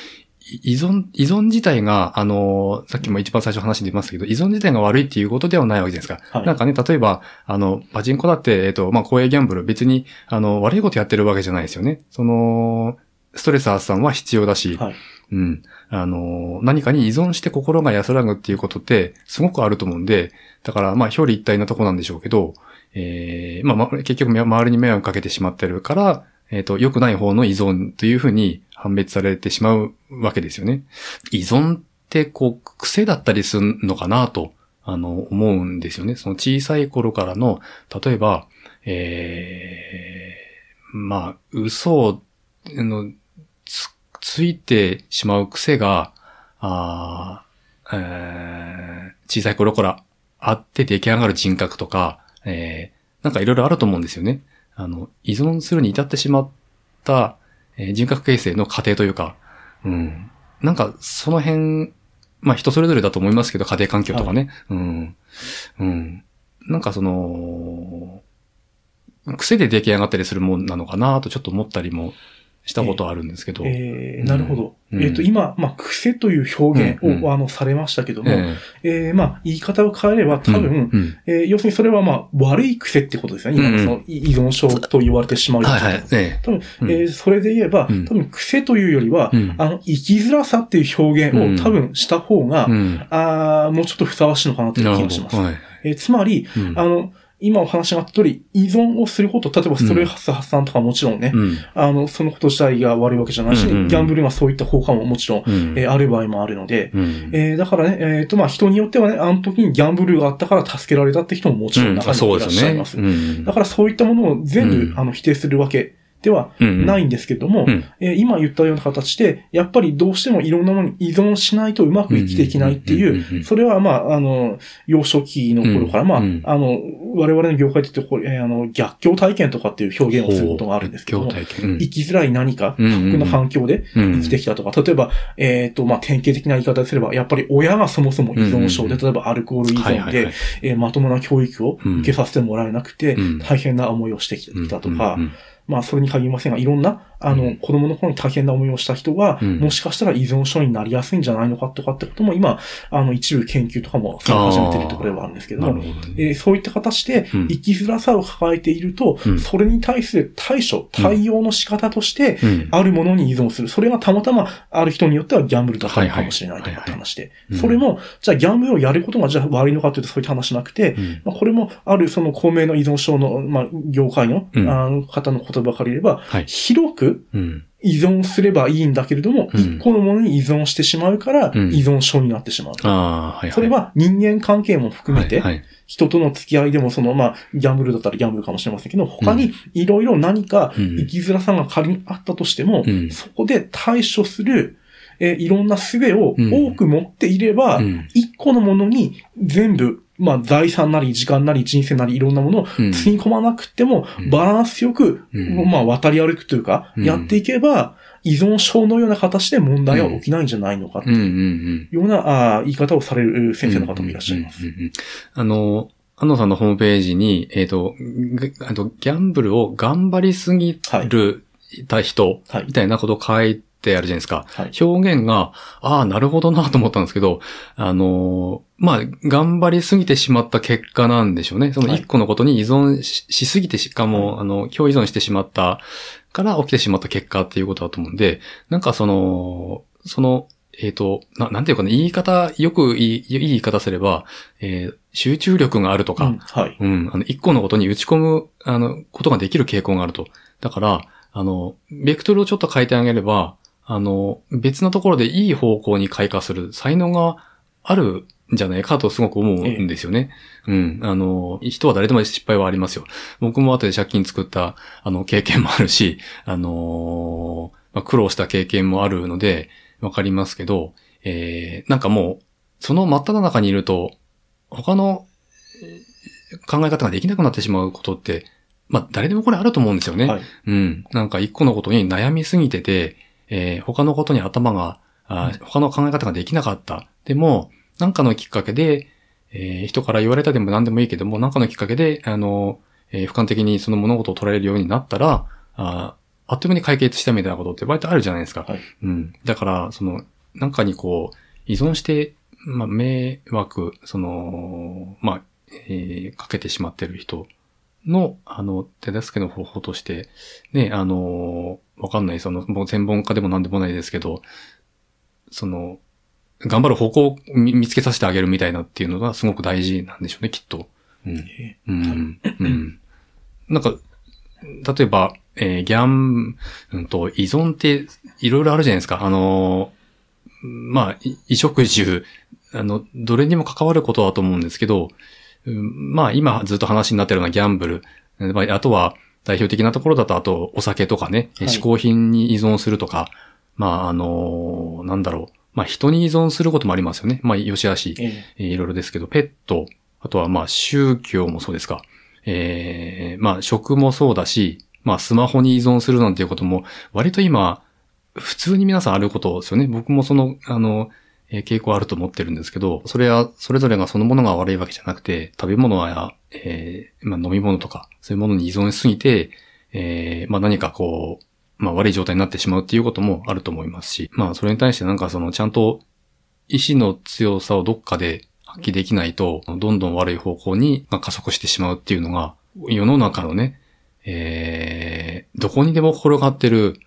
依存、依存自体が、あの、さっきも一番最初話出ましたけど、依存自体が悪いっていうことではないわけじゃないですか。はい、なんかね、例えば、あの、パチンコだって、えっ、と、まあ、公営ギャンブル、別に、あの、悪いことやってるわけじゃないですよね。その、ストレス発散は必要だし、はい、うん。あの、何かに依存して心が安らぐっていうことって、すごくあると思うんで、だから、まあ、表裏一体なとこなんでしょうけど、えー、まあ、まあ、結局周りに迷惑かけてしまってるから、えっ、ー、と、良くない方の依存というふうに判別されてしまうわけですよね。依存ってこう、癖だったりするのかなと、あの、思うんですよね。その小さい頃からの、例えば、えー、まあ、嘘を、の、つ、ついてしまう癖が、あえー小さい頃からあって出来上がる人格とか、えーなんかいろいろあると思うんですよね。あの、依存するに至ってしまった、えー人格形成の過程というか、うん。なんか、その辺、まあ人それぞれだと思いますけど、家庭環境とかね。うん。うん。なんかその、癖で出来上がったりするもんなのかなとちょっと思ったりもしたことあるんですけど。えーなるほど。うんえっ、と、今、まあ、癖という表現を、うんうんあの、されましたけども、ええーまあ、言い方を変えればえ多分、うんうんえー要するにそれはまあ、悪い癖ってことですよね。今のその依存症と言われてしまうようなはいはい。え多分、うんえーそれで言えば、うん多分癖というよりは、うんあの、生きづらさっていう表現うんを多分した方が。あーもうちょっとふさわしいのかなという気がします。ど。はい。えーつまり、うんあの、今お話があった通り、依存をすること、例えばストレス発散とかもちろんね、うん。あの、そのこと自体が悪いわけじゃないし、うんうんギャンブルがそういった効果ももちろん、うん。えーある場合もあるので、うんえーだからね、えっ、と、まあ、人によってはね、あの時にギャンブルがあったから助けられたって人ももちろん中にいらっ。しゃいます。うんだからそういったものを全部、うんあの、否定するわけではないんですけども、うん。えー今言ったような形で、やっぱりどうしてもいろんなものに依存しないとうまく生きていけないっていう、それはまあ、あの、幼少期の頃から、まあ、うんあの、我々の業界で言ってこれ、えーあの、逆境体験とかっていう表現をすることがあるんですけども。生きづらい何か、うんうんうん。不な環境でうん生きてきたとか、例えば、えっ、と、まあ、典型的な言い方をすれば、やっぱり親がそもそも依存症で、うん例えばアルコール依存でえーまともな教育を受けさせてもらえなくて、うん。大変な思いをしてきたとか、まあ、それに限りませんが、いろんな、あの、うん。子供の頃に大変な思いをした人が、うん。もしかしたら依存症になりやすいんじゃないのかとかってことも、今、あの、一部研究とかも始めているところではあるんですけども、どね。えーそういった形でうん。生きづらさを抱えていると、うん。それに対する対処、対応の仕方として、うん。あるものに依存する。それがたまたまある人によってはギャンブルだったのかもしれないとかって話で。うん。それも、じゃあギャンブルをやることがじゃあ悪いのかというとそういった話なくて、うん。まあ、これもあるその公明の依存症の、まあ、業界の,、うん。あの方の言葉から言えば、はい。広くうん。依存すればいいんだけれども、うん。一個のものに依存してしまうから、うん。依存症になってしまう。ああ、はいはい。それは人間関係も含めて、はいはい。人との付き合いでもその、まあ、ギャンブルだったらギャンブルかもしれませんけど、他にいろいろ何かうん。生きづらさが仮にあったとしても、うん。そこで対処する、えーいろんな術をうん。多く持っていれば、うん。一個のものに全部、まあ、財産なり時間なり人生なりいろんなものをうん。積み込まなくてもうん、バランスよく、うん。まあ、渡り歩くというか、うん。やっていけば、依存症のような形で問題は起きないんじゃないのか、といん。うような、あー言い方をされる先生の方もいらっしゃいます。あの、安野さんのホームページに、えっ、と、ぐあと、ギャンブルを頑張りすぎる、た人、はい。みたいなことを書いてあるじゃないですか。はい。表現が、ああ、なるほどなと思ったんですけど、あのーまあ、頑張りすぎてしまった結果なんでしょうね。そのはい一個のことに依存ししすぎてしかも、あの、強依存してしまったから起きてしまった結果っていうことだと思うんで、なんかその、その、えっ、と、な、なんていうかな、言い方、よくいい、いい言い方すれば、えー集中力があるとか、うんはい。うん、あの、一個のことに打ち込む、あの、ことができる傾向があると。だから、あの、ベクトルをちょっと変えてあげれば、あの、別のところでいい方向に開花する才能があるんじゃないかとすごく思うんですよね。うん。あの、人は誰でも失敗はありますよ。僕も後で借金作った、あの、経験もあるし、あのまあ、苦労した経験もあるので、わかりますけど、えー、なんかもう、その真っ只中にいると、他のえー考え方ができなくなってしまうことって、まあ、誰でもこれあると思うんですよね。はい。うん。なんか一個のことに悩みすぎてて、えー他のことに頭が、あー他の考え方ができなかった。でも、なんかのきっかけで、えー人から言われたでも何でもいいけども、なんかのきっかけで、あの、えー俯瞰的にその物事を捉えるようになったら、あーあっという間に解決したみたいなことって割とあるじゃないですか。はいうん。だから、その、なんかにこう、依存して、まあ、迷惑、その、まあ、えーかけてしまってる人の、あの、手助けの方法として、ね、あの、わかんない、その、もう専門家でも何でもないですけど、その、頑張る方向を見見つけさせてあげるみたいなっていうのがすごく大事なんでしょうね、きっと。うん。えうん。うん。なんか、例えば、えーギャン、うんと、依存っていろいろあるじゃないですか。あのー、まあ、い衣食住、あの、どれにも関わることだと思うんですけど、うんまあ、今ずっと話になってるようなギャンブル、ああとは代表的なところだと、あと、お酒とかね、はい嗜好品に依存するとか、まあ、あの、なんだろう。まあ、人に依存することもありますよね。まあ、よしあし、いろいろですけど、ペット、あとはまあ、宗教もそうですか。えーまあ、食もそうだし、まあ、スマホに依存するなんていうことも、割と今、普通に皆さんあることですよね。僕もその、あの、えー傾向あると思ってるんですけど、それは、それぞれがそのものが悪いわけじゃなくて、食べ物や、えーまあ、飲み物とか、そういうものに依存しすぎて、えーまあ、何かこう、まあ、悪い状態になってしまうっていうこともあると思いますし、まあ、それに対してなんかその、ちゃんと、意志の強さをどっかで発揮できないと、どんどん悪い方向に加速してしまうっていうのが、世の中のね、えー、どこにでも転がってる、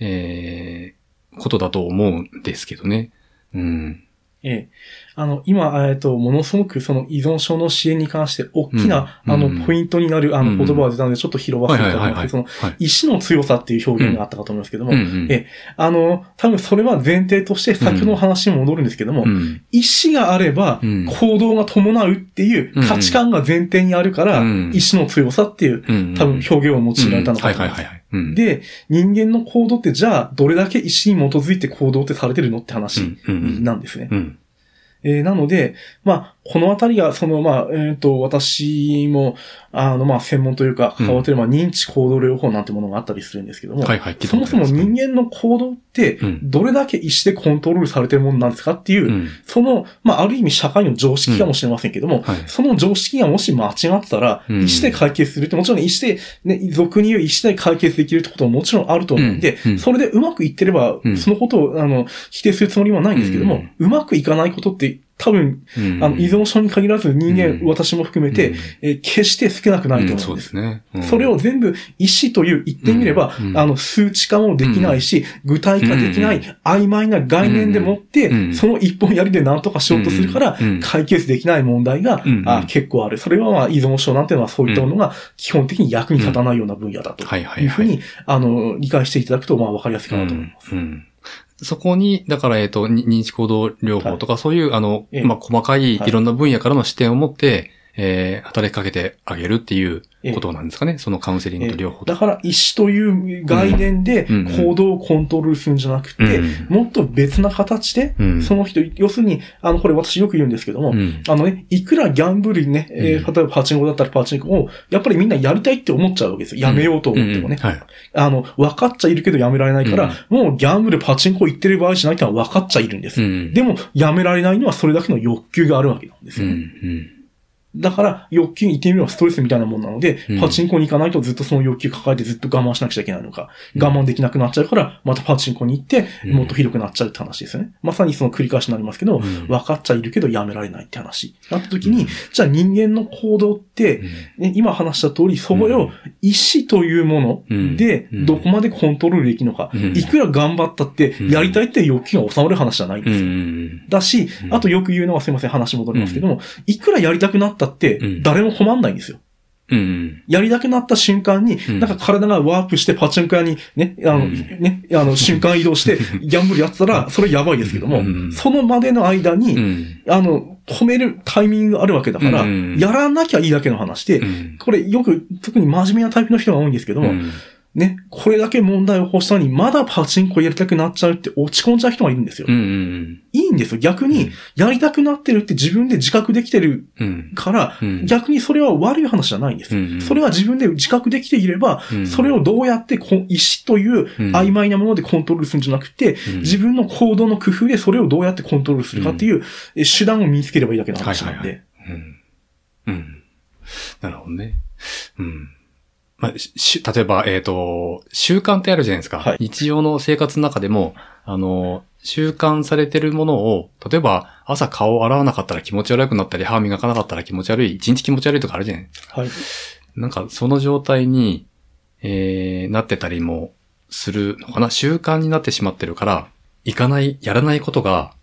えー、ことだと思うんですけどね。うん。ええ。あの、今、えっと、ものすごくその依存症の支援に関して大きな、うんあの、うんポイントになる、あうんの、言葉が出たので、ちょっと拾わせていただきますその、はい。意志の強さっていう表現があったかと思いますけども、うんうんえあの、多分それは前提として先ほどの話に戻るんですけども、うん。意志があればうん行動が伴うっていう価値観が前提にあるから、うん意志の強さっていう、うん。多分表現を用いられたのかはいと思います。はいはいはい。うん、で、人間の行動ってじゃあ、どれだけ意志に基づいて行動ってされてるのって話なんですね。なので、まあ、このあたりが、その、まあ、えっ、と、私も、あの、まあ、専門というか、関わってる、まあ、認知行動療法なんてものがあったりするんですけども、はいはい。そもそも人間の行動ってう、ん。どれだけ意思でコントロールされてるものなんですかっていう、うん。その、まあ、ある意味社会の常識かもしれませんけども、はい。その常識がもし間違ってたら、うん。意思で解決するって、もちろん意思で、ね、俗に言う意思で解決できるってことももちろんあると思うんで、うん。うん。それでうまくいってれば、うん。そのことを、あの、否定するつもりはないんですけども、うまくいかないことって、多分、うん。あの、依存症に限らず人間、うん。私も含めて、うん。えー決して少なくないとうん思うんです。そうですね。うん。それを全部意思という言ってみれば、あの、数値化もできないし、具体化できない、うん。曖昧な概念でもって、うん。その一本やりで何とかしようとするから、解決できない問題が、あ結構ある。それはまあ依存症なんていうのはそういったものが基本的に役に立たないような分野だと。いうふうに、あの、理解していただくと、まあわかりやすいかなと思います。そこに、だから、えっ、と、に認知行動療法とか、そういう、あの、ええ。まあ、細かい。いろんな分野からの視点を持って、えー働きかけてあげるっていうことなんですかね。そのカウンセリングと療法とだから意思という概念でうん行動をコントロールするんじゃなくて、うんもっと別な形で、うんその人、要するに、あの、これ私よく言うんですけども、うんあのね、いくらギャンブルにね、えーうん例えばパチンコだったらパチンコを、やっぱりみんなやりたいって思っちゃうわけですよ。やめようと思ってもね。うんはい。あの、分かっちゃいるけどやめられないから、もうギャンブルパチンコ行ってる場合じゃないってのは分かっちゃいるんです。うんでも、やめられないのはそれだけの欲求があるわけなんですうん、ようね。ん。だから、欲求に言ってみればストレスみたいなもんなので、うん。パチンコに行かないとずっとその欲求抱えてずっと我慢しなくちゃいけないのか、我慢できなくなっちゃうから、またパチンコに行って、うん。もっとひどくなっちゃうって話ですよね。まさにその繰り返しになりますけど、うん。分かっちゃいるけどやめられないって話。なった時に、うん。じゃあ人間の行動って、ね、今話した通り、それを意思というものでうん、どこまでコントロールできるのか、うん。いくら頑張ったって、うん。やりたいって欲求が収まる話じゃないんうですよ。ん。だしう、んあとよく言うのはすいません、話戻りますけども、いくらやりたくなったってうん、誰も困んないんですよ。うん。やりたくなった瞬間に、うん。なんか体がワープしてパチンコ屋にね、あの、うん。ね、あの、瞬間移動して、<laughs> ギャンブルやってたら、それやばいですけども、うん。そのまでの間うに、ん。あの、止めるタイミングがあるわけだから、うん。やらなきゃいいだけの話で、うん。これよく、特に真面目なタイプの人が多いんですけども、うんね、これだけ問題を起こしたのに、まだパチンコやりたくなっちゃうって落ち込んじゃう人がいるんですよ。うん。いいんですよ。逆に、やりたくなってるって自分で自覚できてるうん。から、うん逆にそれは悪い話じゃないんです。うんそれは自分で自覚できていれば、うんそれをどうやってこ意思といううん曖昧なものでコントロールするんじゃなくて、うん自分の行動の工夫でそれをどうやってコントロールするかっていうえ手段を見つければいいだけの話なんで。うん。うん。なるほどね。うん。まあ、し例えば、えっ、と、習慣ってあるじゃないですか。はい日常の生活の中でも、あの、習慣されてるものを、例えば、朝顔を洗わなかったら気持ち悪くなったり、歯磨かなかったら気持ち悪い、一日気持ち悪いとかあるじゃないはい。なんか、その状態に、えー、なってたりもするのかな習慣になってしまってるから、行かない、やらないことが、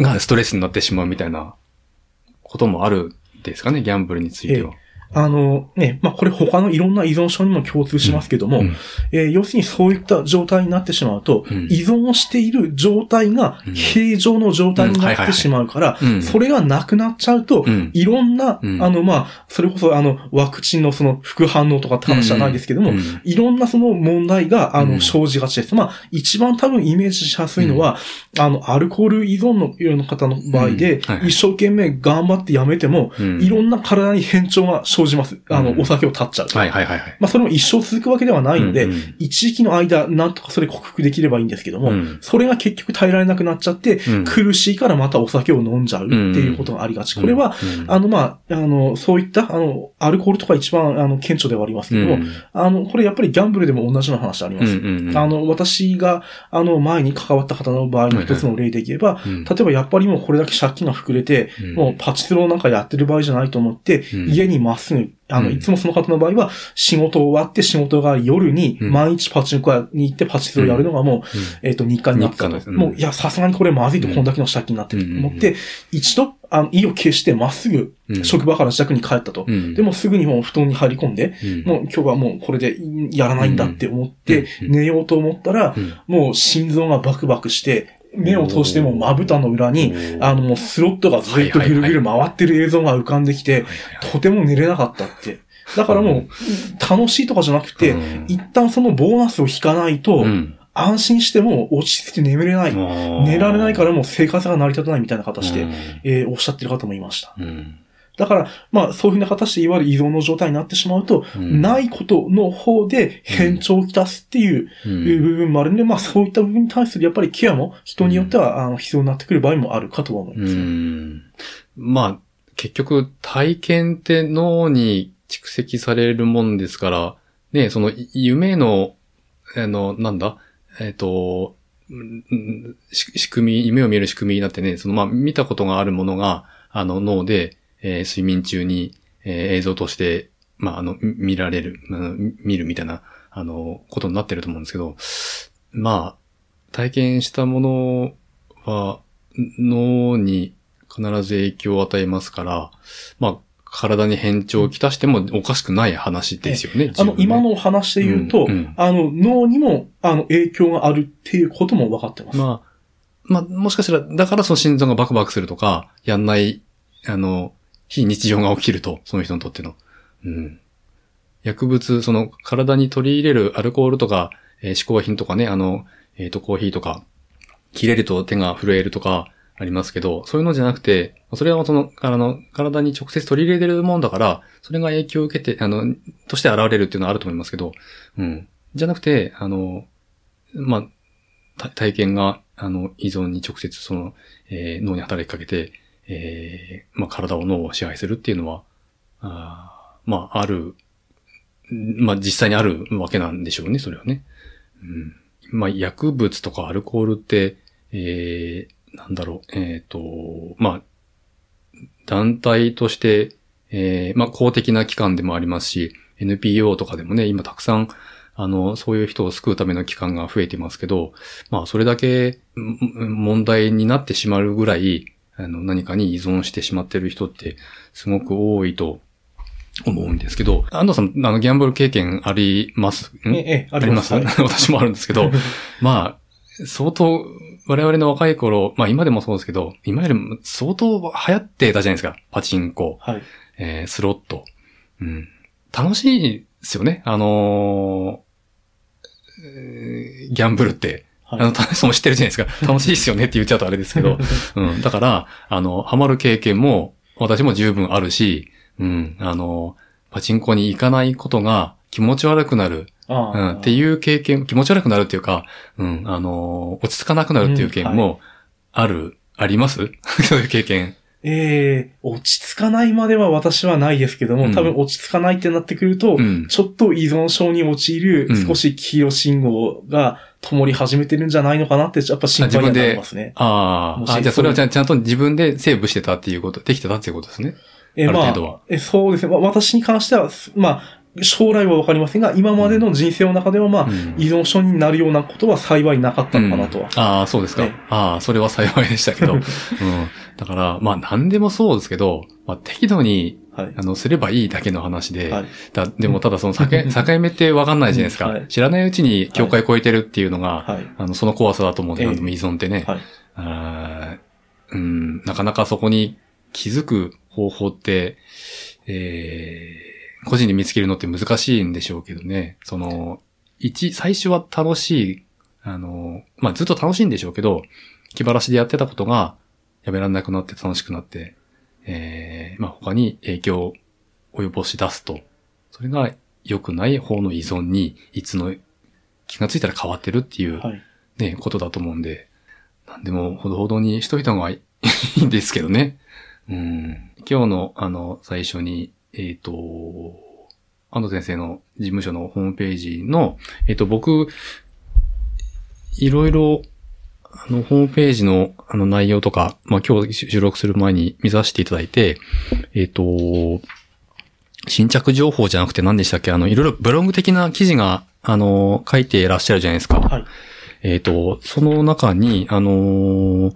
がストレスになってしまうみたいなこともあるんですかね、ギャンブルについては。あの、ね、まあ、これ他のいろんな依存症にも共通しますけども、うん。えー要するにそういった状態になってしまうと、うん。依存をしている状態がうん。平常の状態になってしまうからそれがなくなっちゃうと、うん。いろんな、うん。あの、まあ、それこそあの、ワクチンのその副反応とかって話じゃないですけども、うん。いろんなその問題が、あの、うん。生じがちです。まあ、一番多分イメージしやすいのは、あの、アルコール依存のような方の場合で、一生懸命頑張ってやめても、うん。いろんな体に変調が生じます。あの、うんお酒を断っちゃう。はいはいはいはい。まあ、それも一生続くわけではないので、一時期の間、なんとかそれ克服できればいいんですけども、うん。それが結局耐えられなくなっちゃって、うん。苦しいからまたお酒を飲んじゃうっていうことがありがち。これは、うん。あの、まあ、あの、そういった、あの、アルコールとか一番、あの、顕著ではありますけども、うん。あの、これやっぱりギャンブルでも同じような話あります。あの、私が、あの、前に関わった方の場合の一つの例で言えば、うん。例えばやっぱりもうこれだけ借金が膨れて、うん。もうパチスロなんかやってる場合じゃないと思って、うん。家にまっすぐ、あの、うん。いつもその方の場合は、仕事終わって仕事が夜に、うん。毎日パチンコ屋に行ってパチスロやるのがもう、えっ、と、日課になったと。日課ですうんもう、いや、さすがにこれまずいと、うん。こんだけの借金になってると思っうん。て、一度、あの、意を決してまっすぐ、うん。職場から自宅に帰ったと。うん。でもすぐにもう布団に入り込んで、うん。もう今日はもうこれでやらないんだって思ってうん。寝ようと思ったら、うん。もう心臓がバクバクして、目を通してもまぶたの裏に、あのもうスロットがずっとぐるぐる回ってる映像が浮かんできて、とても寝れなかったって。だからもう、楽しいとかじゃなくて、うん。一旦そのボーナスを引かないと、うん。安心しても落ち着いて眠れない。寝られないからもう生活が成り立たないみたいな形で、うん。えーおっしゃってる方もいました。うんだから、まあ、そういうふうな形でいわゆる依存の状態になってしまうと、うん。ないことの方で変調をきたすっていううん。部分もあるので、まあ、そういった部分に対するやっぱりケアも人によっては、あの必要になってくる場合もあるかとは思いうます。ね。ん。まあ、結局、体験って脳に蓄積されるもんですから、ね、その、い夢の、あの、なんだ、えっ、と、うんうんし仕組み、夢を見る仕組みになってね、その、まあ、見たことがあるものが、あの、脳で、えー睡眠中に、えー映像として、まあ、あの、み見られる、見るみたいな、あの、ことになってると思うんですけど、まあ、体験したものは、脳に必ず影響を与えますから、まあ、体に変調をきたしてもおかしくない話ですよね。あの、今のお話で言うと、うんうんあの、脳にも、あの、影響があるっていうことも分かってます。まあ、まあ、もしかしたら、だからその心臓がバクバクするとか、やんない、あの、非日常が起きると、その人にとっての。うん。薬物、その体に取り入れるアルコールとか、えー嗜好品とかね、あの、えっ、と、コーヒーとか、切れると手が震えるとかありますけど、そういうのじゃなくて、それはその、あの、体に直接取り入れてるもんだから、それが影響を受けて、あの、として現れるっていうのはあると思いますけど、うん。じゃなくて、あの、まあ、体験が、あの、依存に直接その、えー脳に働きかけて、えーまあ、体を脳を支配するっていうのは、あまあ、ある、まあ、実際にあるわけなんでしょうね、それはね。うん。まあ、薬物とかアルコールって、えー、なんだろう、えっ、と、まあ、団体として、えー、まあ、公的な機関でもありますし、NPO とかでもね、今たくさん、あの、そういう人を救うための機関が増えてますけど、まあ、それだけ問題になってしまうぐらい、あの、何かに依存してしまってる人って、すごく多いと思うんですけど、安藤さん、あの、ギャンブル経験あります？んええ、あありますはい <laughs> 私もあるんですけど、<laughs> まあ、相当、我々の若い頃、まあ今でもそうですけど、今よりも相当流行ってたじゃないですか。パチンコ、はい。えースロット。うん。楽しいですよね。あのーギャンブルって。はいあの、田中さんも知ってるじゃないですか。楽しいですよねって言っちゃうとあれですけど。<laughs> うん。だから、あの、ハマる経験も、私も十分あるし、うん。あの、パチンコに行かないことが気持ち悪くなる。あうん。ってう。いう経験、気持ち悪くなるっていうか、うん。あの、落ち着かなくなるっていう経験も、ある、あります？<laughs> そういう経験。ええ落ち着かないまでは私はないですけども、うん多分落ち着かないってなってくると、うん。ちょっと依存症に陥るうん少し黄色信号が灯り始めてるんじゃないのかなって、やっぱ心配にはなりますね。あーあ、じゃあそれはちゃんと自分でセーブしてたっていうこと、できてたっていうことですね。えまあえそうですね。まあ私に関しては、すまあ、将来はわかりませんが、今までの人生の中では、まあ、うん依存症になるようなことは幸いなかったのかなとは。うんああ、そうですか。ねああ、それは幸いでしたけど。<laughs> うん。だから、まあ何でもそうですけど、まあ適度にはい。あの、すればいいだけの話で、はい。だでもただその境境 <laughs> 目ってわかんないじゃないですか。うんはい知らないうちに境界超えてるっていうのが、はい。あの、その怖さだと思うんで、ええなんでも依存ってね。はい。あーうん、なかなかそこに気づく方法って、えー、個人で見つけるのって難しいんでしょうけどね。その、一、最初は楽しい、あの、まあ、ずっと楽しいんでしょうけど、気晴らしでやってたことが、やめられなくなって楽しくなって、えー、まあ、他に影響を及ぼし出すと、それが良くない方の依存に、いつの気がついたら変わってるっていう、はい。ね、ことだと思うんで、なんでもほどほどにしといた方がいいんですけどね。うん。今日の、あの、最初に、えっ、と、安藤先生の事務所のホームページの、えっ、と、僕、いろいろ、あの、ホームページの、あの、内容とか、まあ、今日収録する前に見させていただいて、えっ、と、新着情報じゃなくて何でしたっけ？あの、いろいろブログ的な記事が、あの、書いていらっしゃるじゃないですか。はい。えっ、と、その中に、あのー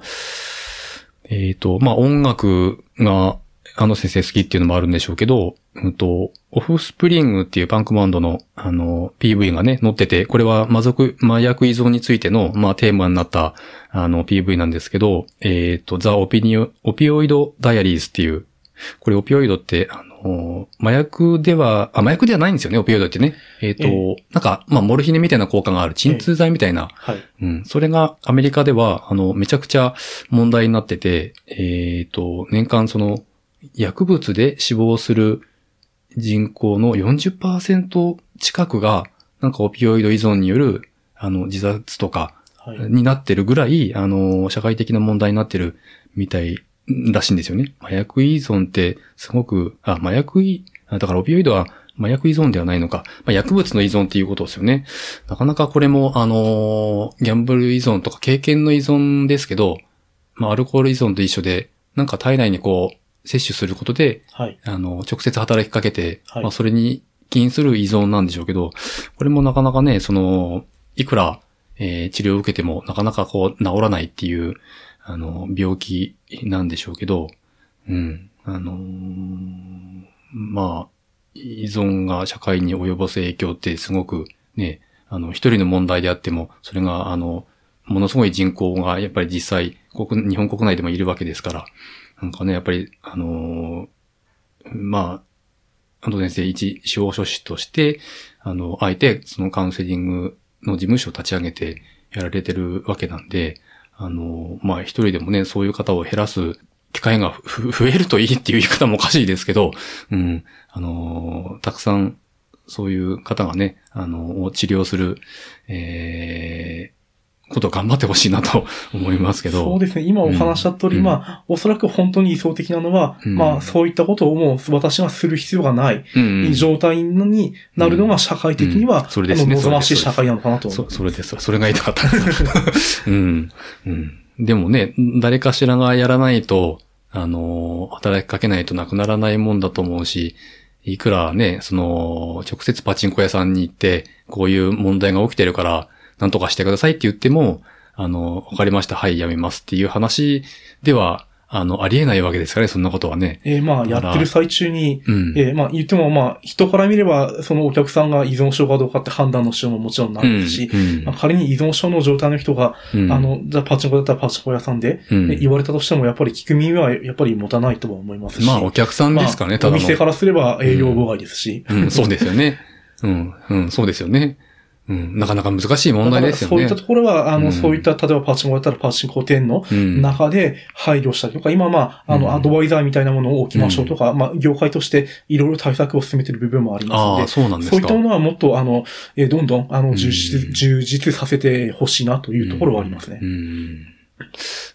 えっ、と、まあ、音楽が、あの先生好きっていうのもあるんでしょうけど、うんと、オフスプリングっていうパンクバンドの、あの、PV がね、載ってて、これは魔族、麻薬依存についての、まあ、テーマになった、あの、PV なんですけど、えっ、と、ザ・オピニオ、オピオイド・ダイアリーズっていう、これオピオイドって、あの、麻薬では、あ、麻薬ではないんですよね、オピオイドってね。えっ、と、えなんか、まあ、モルヒネみたいな効果がある鎮痛剤みたいな、はい。うん。それがアメリカでは、あの、めちゃくちゃ問題になってて、えっ、と、年間その、薬物で死亡する人口の40%近くが、なんかオピオイド依存による、あの、自殺とか、はい。になってるぐらい、あの、社会的な問題になってるみたいらしいんですよね。麻薬依存ってすごく、あ、麻薬依、あだからオピオイドは麻薬依存ではないのか。まあ、薬物の依存っていうことですよね。なかなかこれも、あのギャンブル依存とか経験の依存ですけど、まあ、アルコール依存と一緒で、なんか体内にこう、摂取することで、はい。あの、直接働きかけて、はいまあ、それに起因する依存なんでしょうけど、これもなかなかね、その、いくら、えー治療を受けてもなかなかこう、治らないっていう、あの、病気なんでしょうけど、うん。あのーまあ、依存が社会に及ぼす影響ってすごくね、あの、一人の問題であっても、それが、あの、ものすごい人口がやっぱり実際、国、日本国内でもいるわけですから、なんかね、やっぱり、あのーまあ、安藤先生一司法書士として、あの、あえてそのカウンセリングの事務所を立ち上げてやられてるわけなんで、あの、まあ一人でもね、そういう方を減らす機会が <laughs> 増えるといいっていう言い方もおかしいですけど、うん、あの、たくさんそういう方がね、あの、を治療する、えーことを頑張ってほしいなと <laughs> 思いますけど。そうですね。今お話した通り、うんまあ、おそらく本当に理想的なのは、うんまあ、そういったことをもう私がする必要がないうんうん状態になるのが社会的には、うんそれですね望ましい社会なのかなと思そ、う。それです。それが言いたかったです。<laughs> うん。うん。でもね、誰かしらがやらないと、あの、働きかけないとなくならないもんだと思うし、いくらね、その、直接パチンコ屋さんに行って、こういう問題が起きてるから、なんとかしてくださいって言っても、あの、わかりました、はい、やめますっていう話では、あの、ありえないわけですからね、そんなことはね。えーまあ、やってる最中に、うん。えーまあ、言っても、まあ、人から見れば、そのお客さんが依存症かどうかって判断のしようももちろんないですし、うんまあ、仮に依存症の状態の人が、うんあの、じゃあパチンコだったらパチンコ屋さんで、言われたとしても、やっぱり聞く耳はやっぱり持たないとは思いますし。まあ、お客さんですかね、まあただの。お店からすれば営業妨害ですし。うん、そうですよね。うん、うん、そうですよね。うん、なかなか難しい問題ですよね。そういったところは、あの、うんそういった、例えばパチンコだったらパチンコ店のうん、中で配慮したりとか、今まあ、あうんの、アドバイザーみたいなものを置きましょうとか、まあ、業界としていろいろ対策を進めている部分もありますのでそうなんですか。そういったものはもっと、あの、えーどんどん、あの、充う実、ん充実させてほしいなというところはありますねう。ん。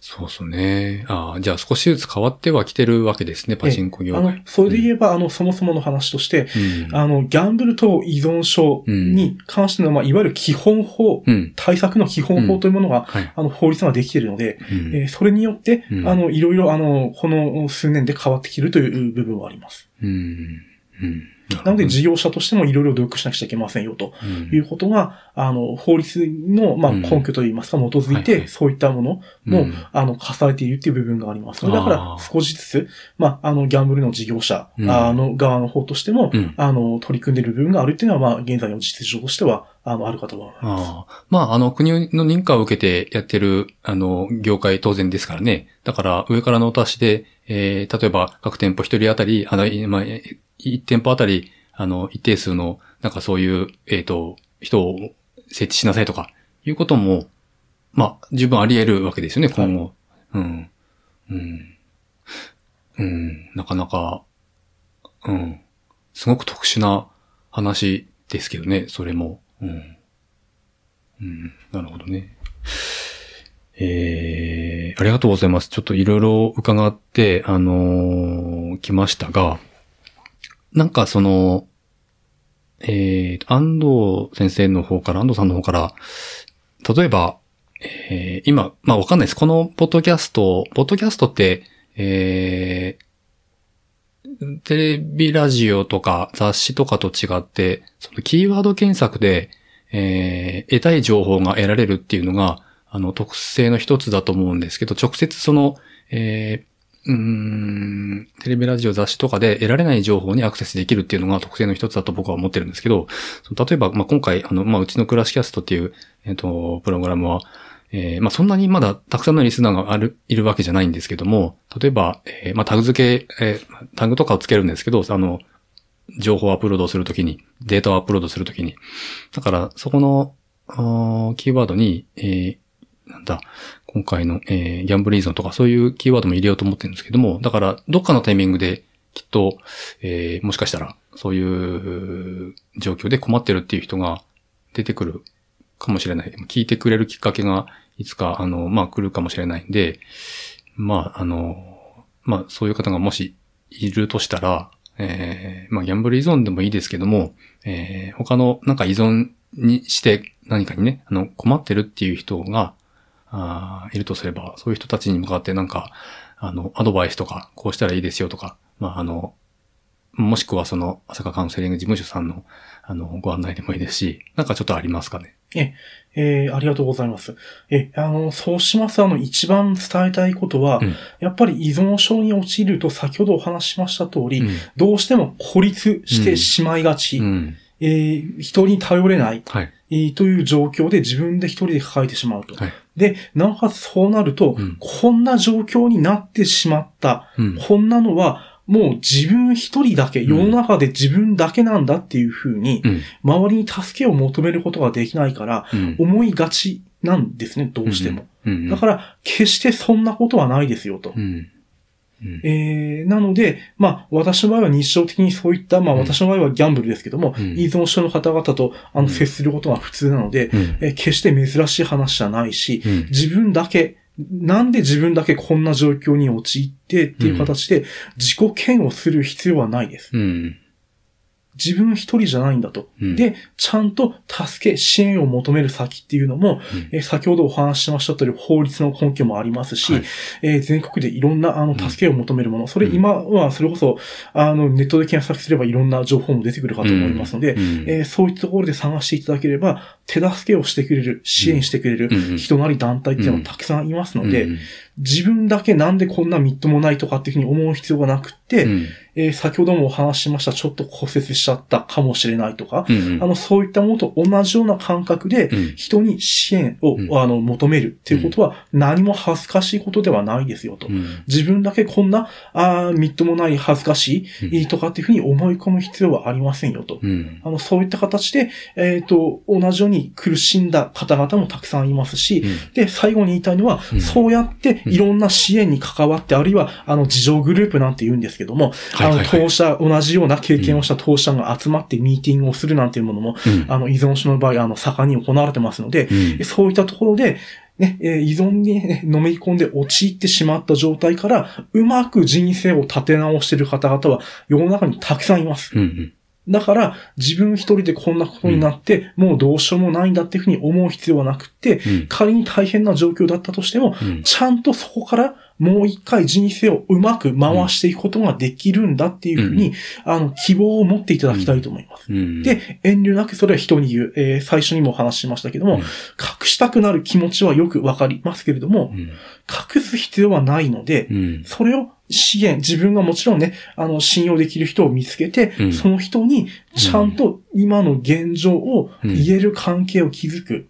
そうそうね。ああ、じゃあ少しずつ変わってはきてるわけですね、パチンコ業あの界。、それで言えば、あの、そもそもの話として、うん。あの、ギャンブル等依存症に関しての、まあ、いわゆる基本法、うん。対策の基本法というものが、はい。あの、法律ができているので、うんえーそれによって、うんあの、いろいろ、あの、この数年で変わってきているという部分はあります。うん。うん。なので事業者としてもいろいろ努力しなくちゃいけませんよと。うん。いうことが、あの、法律の、まあ、うん。根拠といいますか、基づいて、そういったものも、うん。あの、課されているっていう部分があります。だから少しずつ、まあ、あの、ギャンブルの事業者、うん。あの、側の方としても、うん。あの、取り組んでいる部分があるっていうのは、まあ、現在の実情としては、あの、あるかと思います。ああ。まあ、あの、国の認可を受けてやってる、あの、業界当然ですからね。だから、上からのお達しで、えー、例えば、各店舗一人当たり、あの、いまあ、一店舗当たり、あの、一定数の、なんかそういう、えっ、と、人を設置しなさいとか、いうことも、まあ、十分あり得るわけですよね、今後。うん。うん。うん。なかなか、うん。すごく特殊な話ですけどね、それも。うん。うん。なるほどね。えー、ありがとうございます。ちょっといろいろ伺って、あのー来ましたが、なんかその、えー、安藤先生の方から、安藤さんの方から、例えば、えー今、まあわかんないです。このポッドキャスト、ポッドキャストって、えー、テレビラジオとか雑誌とかと違って、そのキーワード検索で、えー得たい情報が得られるっていうのが、あの、特性の一つだと思うんですけど、直接その、えーうん、テレビラジオ雑誌とかで得られない情報にアクセスできるっていうのが特性の一つだと僕は思ってるんですけど、例えば、まあ、今回、あの、まあ、うちのクラシキャストっていう、えっ、と、プログラムは、えーまあ、そんなにまだたくさんのリスナーがある、いるわけじゃないんですけども、例えば、えーまあ、タグ付け、えータグとかをつけるんですけど、あの、情報をアップロードするときに、データをアップロードするときに。だから、そこの、ーキーワードに、えーなんだ、今回の、えーギャンブル依存とかそういうキーワードも入れようと思ってるんですけども、だから、どっかのタイミングで、きっと、えーもしかしたら、そういう状況で困ってるっていう人が出てくるかもしれない。聞いてくれるきっかけが、いつか、あの、まあ、来るかもしれないんで、まあ、あの、まあ、そういう方がもしいるとしたら、えーまあ、ギャンブル依存でもいいですけども、えー他のなんか依存にして何かにね、あの、困ってるっていう人が、あーいるとすれば、そういう人たちに向かってなんか、あの、アドバイスとか、こうしたらいいですよとか、まあ、あの、もしくはその、朝霞カウンセリング事務所さんの、あの、ご案内でもいいですし、なんかちょっとありますかね？えーありがとうございます。え、あの、そうします。あの、一番伝えたいことは、うんやっぱり依存症に陥ると、先ほどお話ししました通り、うんどうしても孤立してしまいがち、うん。えー人に頼れない、はい。えーという状況で自分で一人で抱えてしまうと。はい。で、なおかつそうなると、うんこんな状況になってしまった。うん。こんなのは、もう自分一人だけ、ん世の中で自分だけなんだっていうふうに、うん。周りに助けを求めることができないから、うん。思いがちなんですね、どうしても。うん。だから、決してそんなことはないですよと。えー、なので、まあ、私の場合は日常的にそういった、まあ、うん私の場合はギャンブルですけども、うん依存症の方々と、あの、うん接することが普通なので、うん。えー決して珍しい話じゃないし、うん。自分だけ、なんで自分だけこんな状況に陥ってっていう形で自己嫌悪する必要はないです。うん。自分一人じゃないんだと。うん、で、ちゃんと助け、支援を求める先っていうのも、うんえー先ほどお話ししました通り法律の根拠もありますし、はいえー全国でいろんなあのん助けを求めるもの、それうん今はそれこそあのネットで検索すればいろんな情報も出てくるかと思いますので、うんえーそういったところで探していただければ、手助けをしてくれる、支援してくれる人なり団体っていうのはたくさんいますので、うん自分だけなんでこんなみっともないとかっていうふうに思う必要がなくって、うんえー先ほどもお話ししました、ちょっと骨折しちゃったかもしれないとか、うんあの、そういったものと同じような感覚で、うん。人に支援を、うんあの、求めるっていうことは、何も恥ずかしいことではないですよと。うん。自分だけこんな、あーみっともない恥ずかしうん。い、とかっていうふうに思い込む必要はありませんよと。うん。あの、そういった形で、えっ、と、同じように苦しんだ方々もたくさんいますし、で、最後に言いたいのは、うん。そうやっていろんな支援に関わって、あるいは、あの、自助グループなんて言うんですけども、はいはいはい当社、同じような経験をした当社が集まってミーティングをするなんていうものも、うん。あの、依存症の場合、あの、盛んに行われてますので、うん。そういったところで、ね、えー依存に、ね、飲み込んで陥ってしまった状態から、うまく人生を立て直している方々は世の中にたくさんいます。うん。だから、自分一人でこんなことになって、もうどうしようもないんだっていうふうに思う必要はなくって、うん。仮に大変な状況だったとしても、うん。ちゃんとそこからもう一回人生をうまく回していくことができるんだっていうふうに、あの、希望を持っていただきたいと思います。うん、で、遠慮なくそれは人に言う。えー最初にもお話ししましたけども、うん。隠したくなる気持ちはよくわかりますけれども、うん、隠す必要はないので、うん、それを支援、自分がもちろんね、あの、信用できる人を見つけて、うん。その人にちゃんと今の現状を言える関係を築く。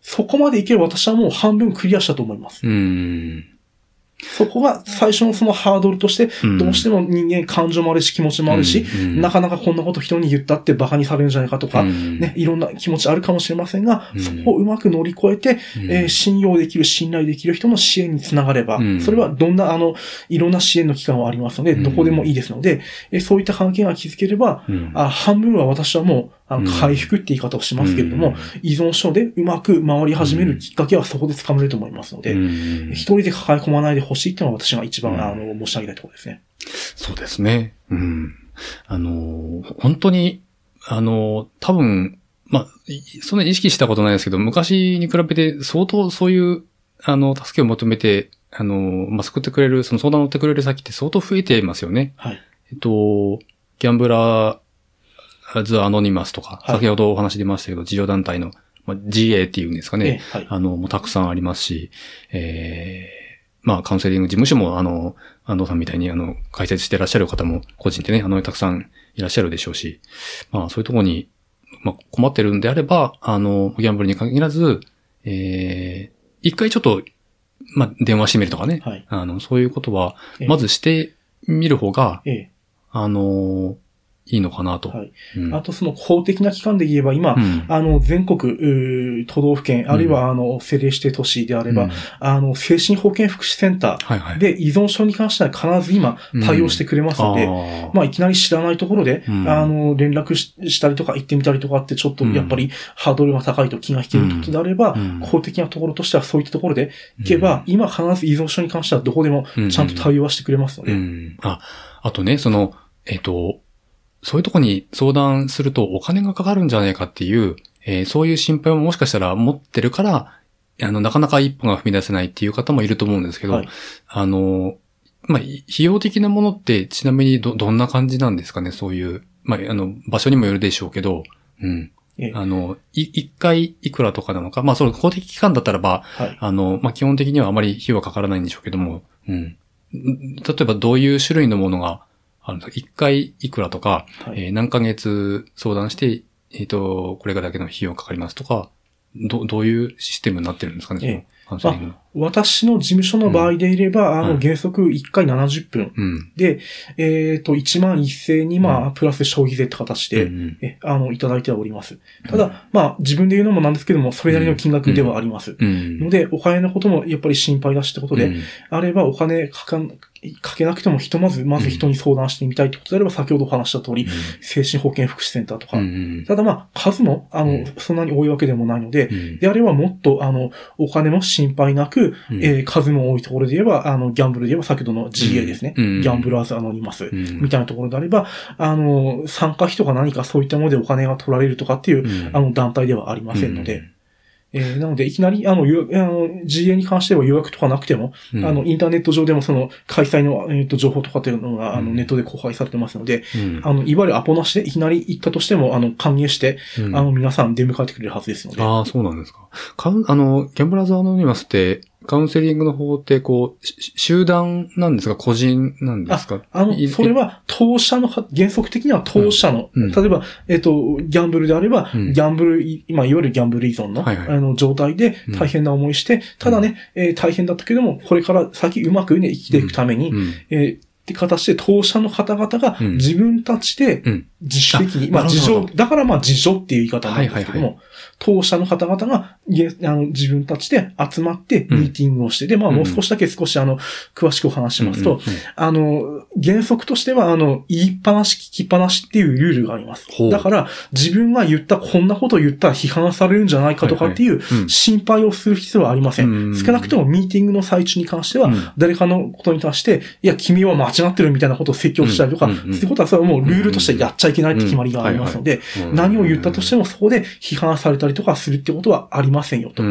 そこまでいけば私はもう半分クリアしたと思います。うん、そこが最初のそのハードルとして、うん。どうしても人間感情もあるし気持ちもあるし、うん。なかなかこんなこと人に言ったって馬鹿にされるんじゃないかとか、うん。ね、いろんな気持ちあるかもしれませんが、うん。そこをうまく乗り越えて、うん。えー信用できる、信頼できる人の支援につながれば、うん。それはどんな、あの、いろんな支援の機関はありますので、うん。どこでもいいですので、えーそういった関係が築ければ、うん。あ半分は私はもう、あうんの回復って言い方をしますけれども、うん依存症でうまく回り始めるきっかけはそこで掴めると思いますので、うん一人で抱え込まないでほしいっていうのが私が一番、うんあの、申し上げたいところですね。そうですね。うん。あの、本当に、あの、多分、まあ、いそんなに意識したことないですけど、昔に比べて相当そういう、あの、助けを求めて、あの、まあ、救ってくれる、その相談乗ってくれる先って相当増えていますよね。はい。えっと、ギャンブラーズ・アノニマスとか、はい先ほどお話出ましたけど、事業団体の、まあ、GA っていうんですかええね。はい。あの、もうたくさんありますし、ええまあ、カウンセリング事務所も、あの、安藤さんみたいに、あの、解説してらっしゃる方も、個人でね、あの、たくさんいらっしゃるでしょうし、まあ、そういうところに、まあ、困ってるんであれば、あの、ギャンブルに限らず、ええ一回ちょっと、まあ、電話してみるとかね、はい。あの、そういうことは、ええまずしてみる方が、ええ。あの、いいのかなと。はい。うん。あとその公的な機関で言えば今、うん。あの、全国、都道府県、あるいは、あの、政令指定都市であれば、うん。あの、精神保健福祉センタ。ーで依存症に関しては必ず今対応してくれますので、あー。まあ、いきなり知らないところで、うん。あの、連絡ししたりとか行ってみたりとかってちょっとやっぱりハードルが高いと気が引けることであれば、うん。公的なところとしてはそういったところで行けば、今必ず依存症に関してはどこでもちゃんと対応はしてくれますので、うん。あ、あとね、その、えっ、と、そういうとこに相談するとお金がかかるんじゃないかっていう、えーそういう心配ももしかしたら持ってるから、あの、なかなか一歩が踏み出せないっていう方もいると思うんですけど、はいあの、まあ、い費用的なものってちなみにど、どんな感じなんですかね、そういう、まあ、あの、場所にもよるでしょうけど、うん。ええあの、い、一回いくらとかなのか、まあ、その公的機関だったらば、はい。あの、まあ、基本的にはあまり費用はかからないんでしょうけども、うん。ん例えばどういう種類のものがあるんですか一回いくらとか、はい。えー何ヶ月相談して、えっ、と、これがだけの費用かかりますとか、ど、どういうシステムになってるんですかね、カウンセリングの。私の事務所の場合でいれば、あの、はい原則1回70分。うん。で、えっ、と、1万1000に、まあ、プラス消費税って形で、うんえ、あの、いただいてはおります。ただ、まあ、自分で言うのもなんですけども、それなりの金額ではあります。うん。ので、お金のこともやっぱり心配だしってことで、うん。あればお金かかん、かけなくてもひとまず、まず人に相談してみたいってことであれば、先ほどお話した通り、精神保健福祉センターとか、うんただまあ、数も、あの、うん。そんなに多いわけでもないので、うん。であればもっと、あの、お金も心配なく、うん。えー数も多いところで言えば、あの、ギャンブルで言えば、先ほどの GA ですね。うん。ギャンブラーズアノニマス。うん。みたいなところであれば、あの、参加費とか何かそういったものでお金が取られるとかっていう、うん。あの、団体ではありませんので、えーなので、いきなり、あの、あの、GA に関しては予約とかなくても、うん。あの、インターネット上でもその、開催の、えっ、と、情報とかっていうのが、あの、うん。ネットで公開されてますので、うん。あの、いわゆるアポなしでいきなり行ったとしても、あの、歓迎して、うん。あの、皆さん出迎えてくれるはずですので。ああ、そうなんですか。カウンあの、ギャンブラーズアノニマスって、カウンセリングの方って、こう、し集団なんですか？個人なんですか？あのい、それは、当社のは、原則的には当社の、うんうん。例えば、えっ、と、ギャンブルであれば、うん。ギャンブルい、今、いわゆるギャンブル依存の、はいはい。あの、状態でうん。大変な思いして、ただね、えー大変だったけども、これから先うまくね、生きていくために、うん。えーって形で当社の方々がうん。自分たちでうん。自主的に、あまあ自助だからまあ自助っていう言い方なんですけども、はいはい当社の方々がげあの自分たちで集まってうん。ミーティングをして、で、まあもう少しだけ少しあの、詳しくお話しますと、うんうんあの、原則としては、あの、言いっぱなし、聞きっぱなしっていうルールがあります。だから、自分が言った、こんなこと言ったら批判されるんじゃないかとかっていう心配をする必要はありませうん。ん。少なくともミーティングの最中に関してはうん、誰かのことに対して、いや、君は間違ってるみたいなことを説教したりとか、うん。うん。そういうことはそれはもうルールとしてやっちゃゃいけないって決まりがありますので、うん何を言ったとしてもそこで批判されたりとかするってことはありませんよと。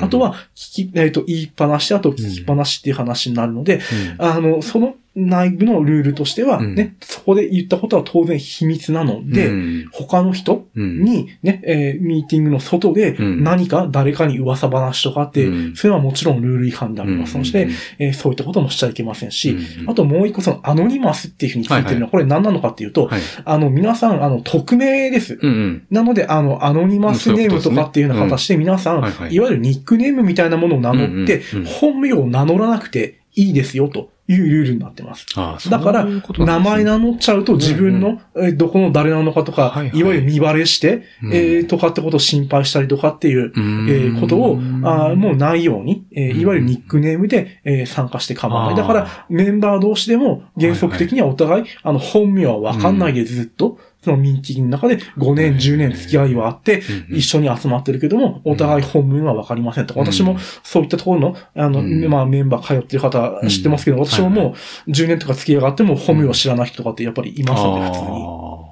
あとは、聞き、えっ、と、言いっぱなし、あと聞きっぱなしっていう話になるので、うん。あの、その内部のルールとしては、うん。ね、そこで言ったことは当然秘密なので、うん。他の人うん。にね、えーミーティングの外でうん。何か誰かに噂話とかって、うん。それはもちろんルール違反であります。ので、えーそういったこともしちゃいけませんし、うん。あともう一個そのアノニマスっていうふうについてるのは、これ何なのかっていうと、はい。あの皆さん、あの、匿名です。うんうん。なので、あの、アノニマスネームとかっていうような形で皆さん、はいはいい。わゆるニックネームみたいなものを名乗ってうんうんうん、本名を名乗らなくていいですよというルールになってます。ああだから名前名乗っちゃうと自分の、えーどこの誰なのかとか、はいわゆる見バレして、うん。えーとかってことを心配したりとかっていう、うん。えーことを、あーもうないように、えいわゆるニックネームで、えー参加して構わない。だから、メンバー同士でも原則的にはお互い、あの、本名はわかんないでずっと、そのミンティングの中で5年、10年付き合いはあって、うん一緒に集まってるけども、お互い本名はわかりませんと。私もそういったところの、あの、うんまあメンバー通ってる方知ってますけど、うん私ももう10年とか付き合いがあっても本名を知らない人とかってやっぱりいますので、普通に。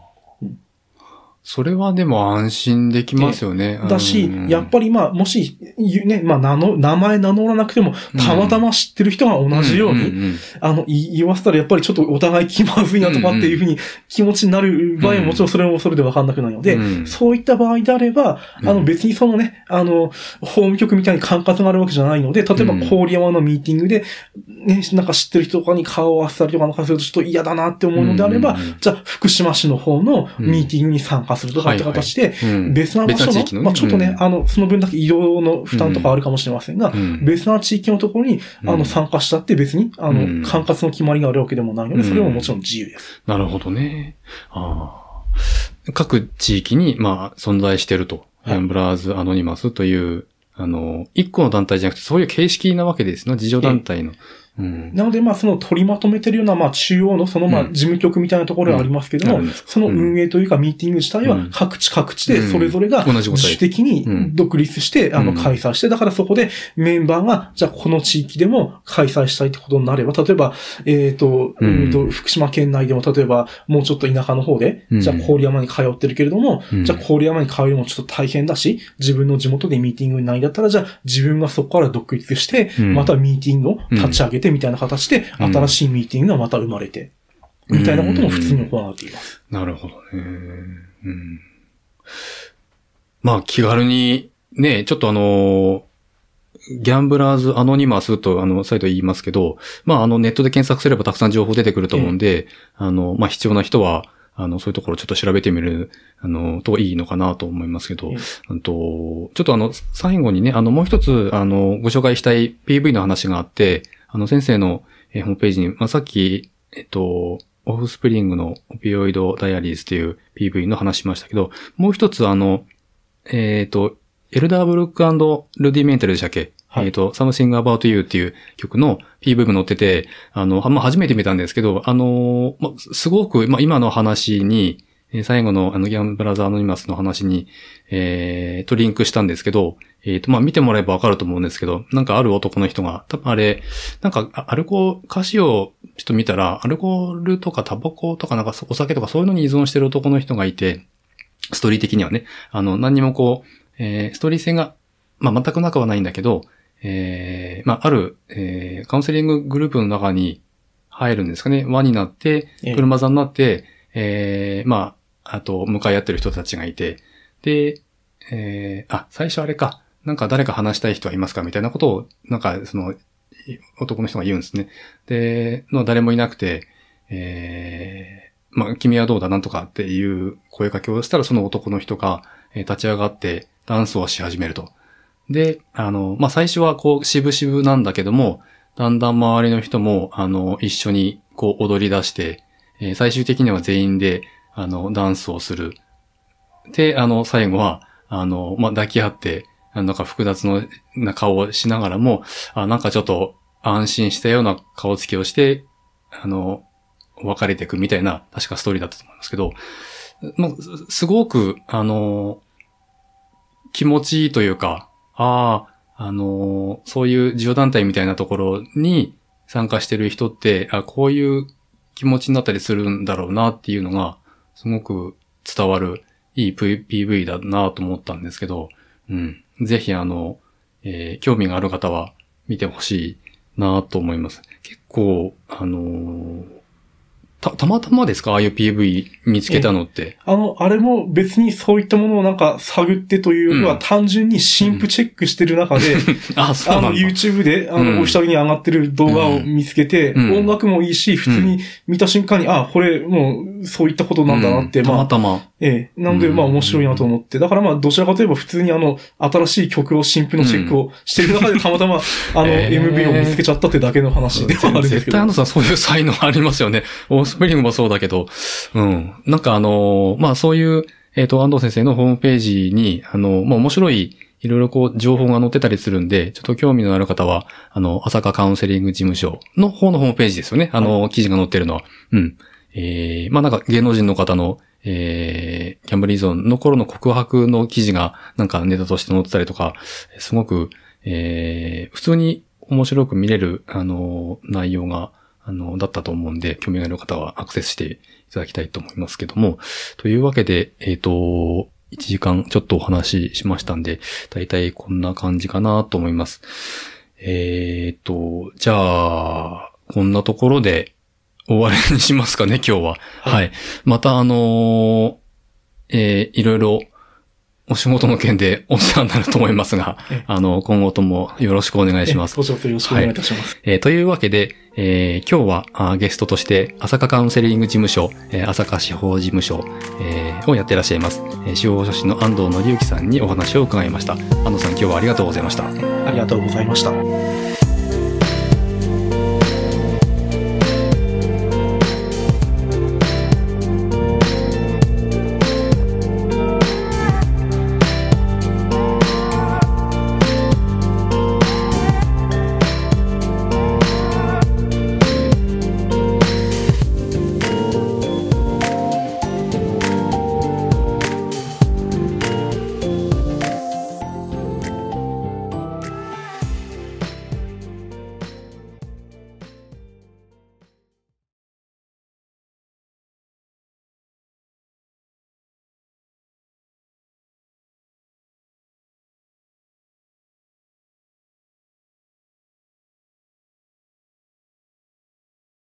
それはでも安心できますよね。だしうん、やっぱりまあ、もし、ゆね、まあ、名の、名前名乗らなくても、たまたま知ってる人が同じように、んんん。あの、い言わせたらやっぱりちょっとお互い気まずいなとかっていうふうに気持ちになる場合はうんもちろんそれもそれでわかんなくなるので、うん。そういった場合であれば、あのうん別にそのね、あの、法務局みたいに管轄があるわけじゃないので、例えばうん。郡山のミーティングで、ね、なんか知ってる人とかに顔を合わせたりとかなんかするとちょっと嫌だなって思うのであればうんうんうん、じゃあ福島市の方のミーティングに参加するとかって形で、うん。別な場所の、まあちょっとね、うん。あの、その分だけ移動の負担とかあるかもしれませんが、うん。別な地域のところに、あの、うん。参加したって別に、あの、うん。管轄の決まりがあるわけでもないので、うん。それももちろん自由です。なるほどね。ああ各地域に、まあ、存在してると。ギャンブラーズ・アノニマスという、あの、一個の団体じゃなくて、そういう形式なわけですね。自助団体の。うん。なので、まあ、その取りまとめてるような、まあ、中央のその、まあ、うん。事務局みたいなところがありますけども、うん。その運営というか、ミーティング自体はうん。各地各地で、うん。それぞれが自主的にうん。独立して、あの、うん。開催して、だからそこでメンバーが、じゃあ、この地域でも開催したいってことになれば、例えば、えっと、うん。うんと、福島県内でも、例えば、もうちょっと田舎の方で、うん。じゃあ、郡山に通ってるけれども、うん。じゃあ、郡山に通うのもちょっと大変だし、自分の地元でミーティングにないんだったら、じゃあ、自分がそこから独立して、うん。またミーティングを立ち上げてみたいな形で、うん新しいミーティングがまた生まれて、みたいなことも普通に行われています。なるほどね。うん。まあ、気軽に、ね、ちょっとあの、ギャンブラーズアノニマスとあの、サイト言いますけど、まあ、あの、ネットで検索すればたくさん情報出てくると思うんで、あの、まあ、必要な人は、あの、そういうところをちょっと調べてみる、あの、といいのかなと思いますけど、ええあと、ちょっとあの、最後にね、あの、もう一つ、あの、ご紹介したい PV の話があって、あの、先生の、えーホームページに、まあ、さっき、えっと、オフスプリングのオピオイドダイアリーズっていう PV の話しましたけど、もう一つあの、えっ、と、エルダーブルックルディメンタルでしたっけ、はい。えっ、と、Something About You っていう曲の PV も載ってて、あの、はまあ、初めて見たんですけど、あの、まあ、すごく、まあ、今の話に、えー最後のあの、ギャンブラザーアノニマスの話に、えー、とリンクしたんですけど、えっ、と、まあ、見てもらえばわかると思うんですけど、なんかある男の人が、多分あれ、なんか、あアルコール、歌詞をちょっと見たら、アルコールとかタバコとかなんかお酒とかそういうのに依存してる男の人がいて、ストーリー的にはね、あの、何にもこう、えーストーリー性が、まあ、全く仲はないんだけど、えーまあ、ある、えーカウンセリンググループの中に入るんですかね。輪になって、ええ。車座になって、えーまあ、あと、向かい合ってる人たちがいて、で、えーあ、最初あれか、なんか誰か話したい人はいますかみたいなことを、なんか、その、男の人が言うんですね。で、の誰もいなくて、えーまあ、君はどうだなんとかっていう声かけをしたら、その男の人が、え立ち上がってダンスをし始めると。で、あの、まあ、最初はこう、渋々なんだけども、だんだん周りの人も、あの、一緒にこう踊り出して、えー最終的には全員で、あの、ダンスをする。で、あの、最後は、あの、まあ、抱き合って、なんか複雑な顔をしながらも、あ、なんかちょっと安心したような顔つきをして、あの、別れていくみたいな、確かストーリーだったと思いますけど、まあ、すごく、あの、気持ちいいというか、ああ、あの、そういう自助団体みたいなところに参加してる人って、あこういう気持ちになったりするんだろうなっていうのが、すごく伝わるいい PV だなと思ったんですけど、うん。ぜひあの、えー、興味がある方は見てほしいなと思います。結構、あのーた、たまたまですか？ああいう PV 見つけたのって。あの、あれも別にそういったものをなんか探ってというよりは、単純に新婦チェックしてる中で、<laughs> あ、そうあの、YouTube で、あの、オフィシャルに上がってる動画を見つけて、音楽もいいし、普通に見た瞬間に、あ、これもう、そういったことなんだなって、まあ。たまたま。ええ。なんで、まあ面白いなと思って。だからまあ、どちらかといえば普通にあの、新しい曲を新婦のチェックをしてる中でたまたま、<laughs> あの、MV を見つけちゃったってだけの話ではあるんですけど。絶対あのさんそういう才能ありますよね。オースプリングもそうだけど、うん。なんかあの、まあそういう、えっ、ー、と、安藤先生のホームページに、あの、まあ面白い、いろいろこう、情報が載ってたりするんで、ちょっと興味のある方は、あの、朝霞カウンセリング事務所の方のホームページですよね。あの、記事が載ってるのは。うん。えー、まあなんか芸能人の方の、えー、キャンブル依存の頃の告白の記事がなんかネタとして載ってたりとか、すごく、えー、普通に面白く見れる、あの、内容が、あの、だったと思うんで、興味がある方はアクセスしていただきたいと思いますけども、というわけで、えっ、ー、と、1時間ちょっとお話ししましたんで、だいたいこんな感じかなと思います。えっ、ー、と、じゃあ、こんなところで終わりにしますかね、今日は。はい。はい、またあのー、えー、いろいろお仕事の件でお世話になると思いますが、あの、今後ともよろしくお願いします。ごよろしくお願いいたします。はい、えー、というわけで、えー、今日はあゲストとして、朝霞カウンセリング事務所、えー、朝霞司法事務所、えー、をやっていらっしゃいます、えー、司法書士の安藤則之さんにお話を伺いました。安藤さん、今日はありがとうございました。ありがとうございました。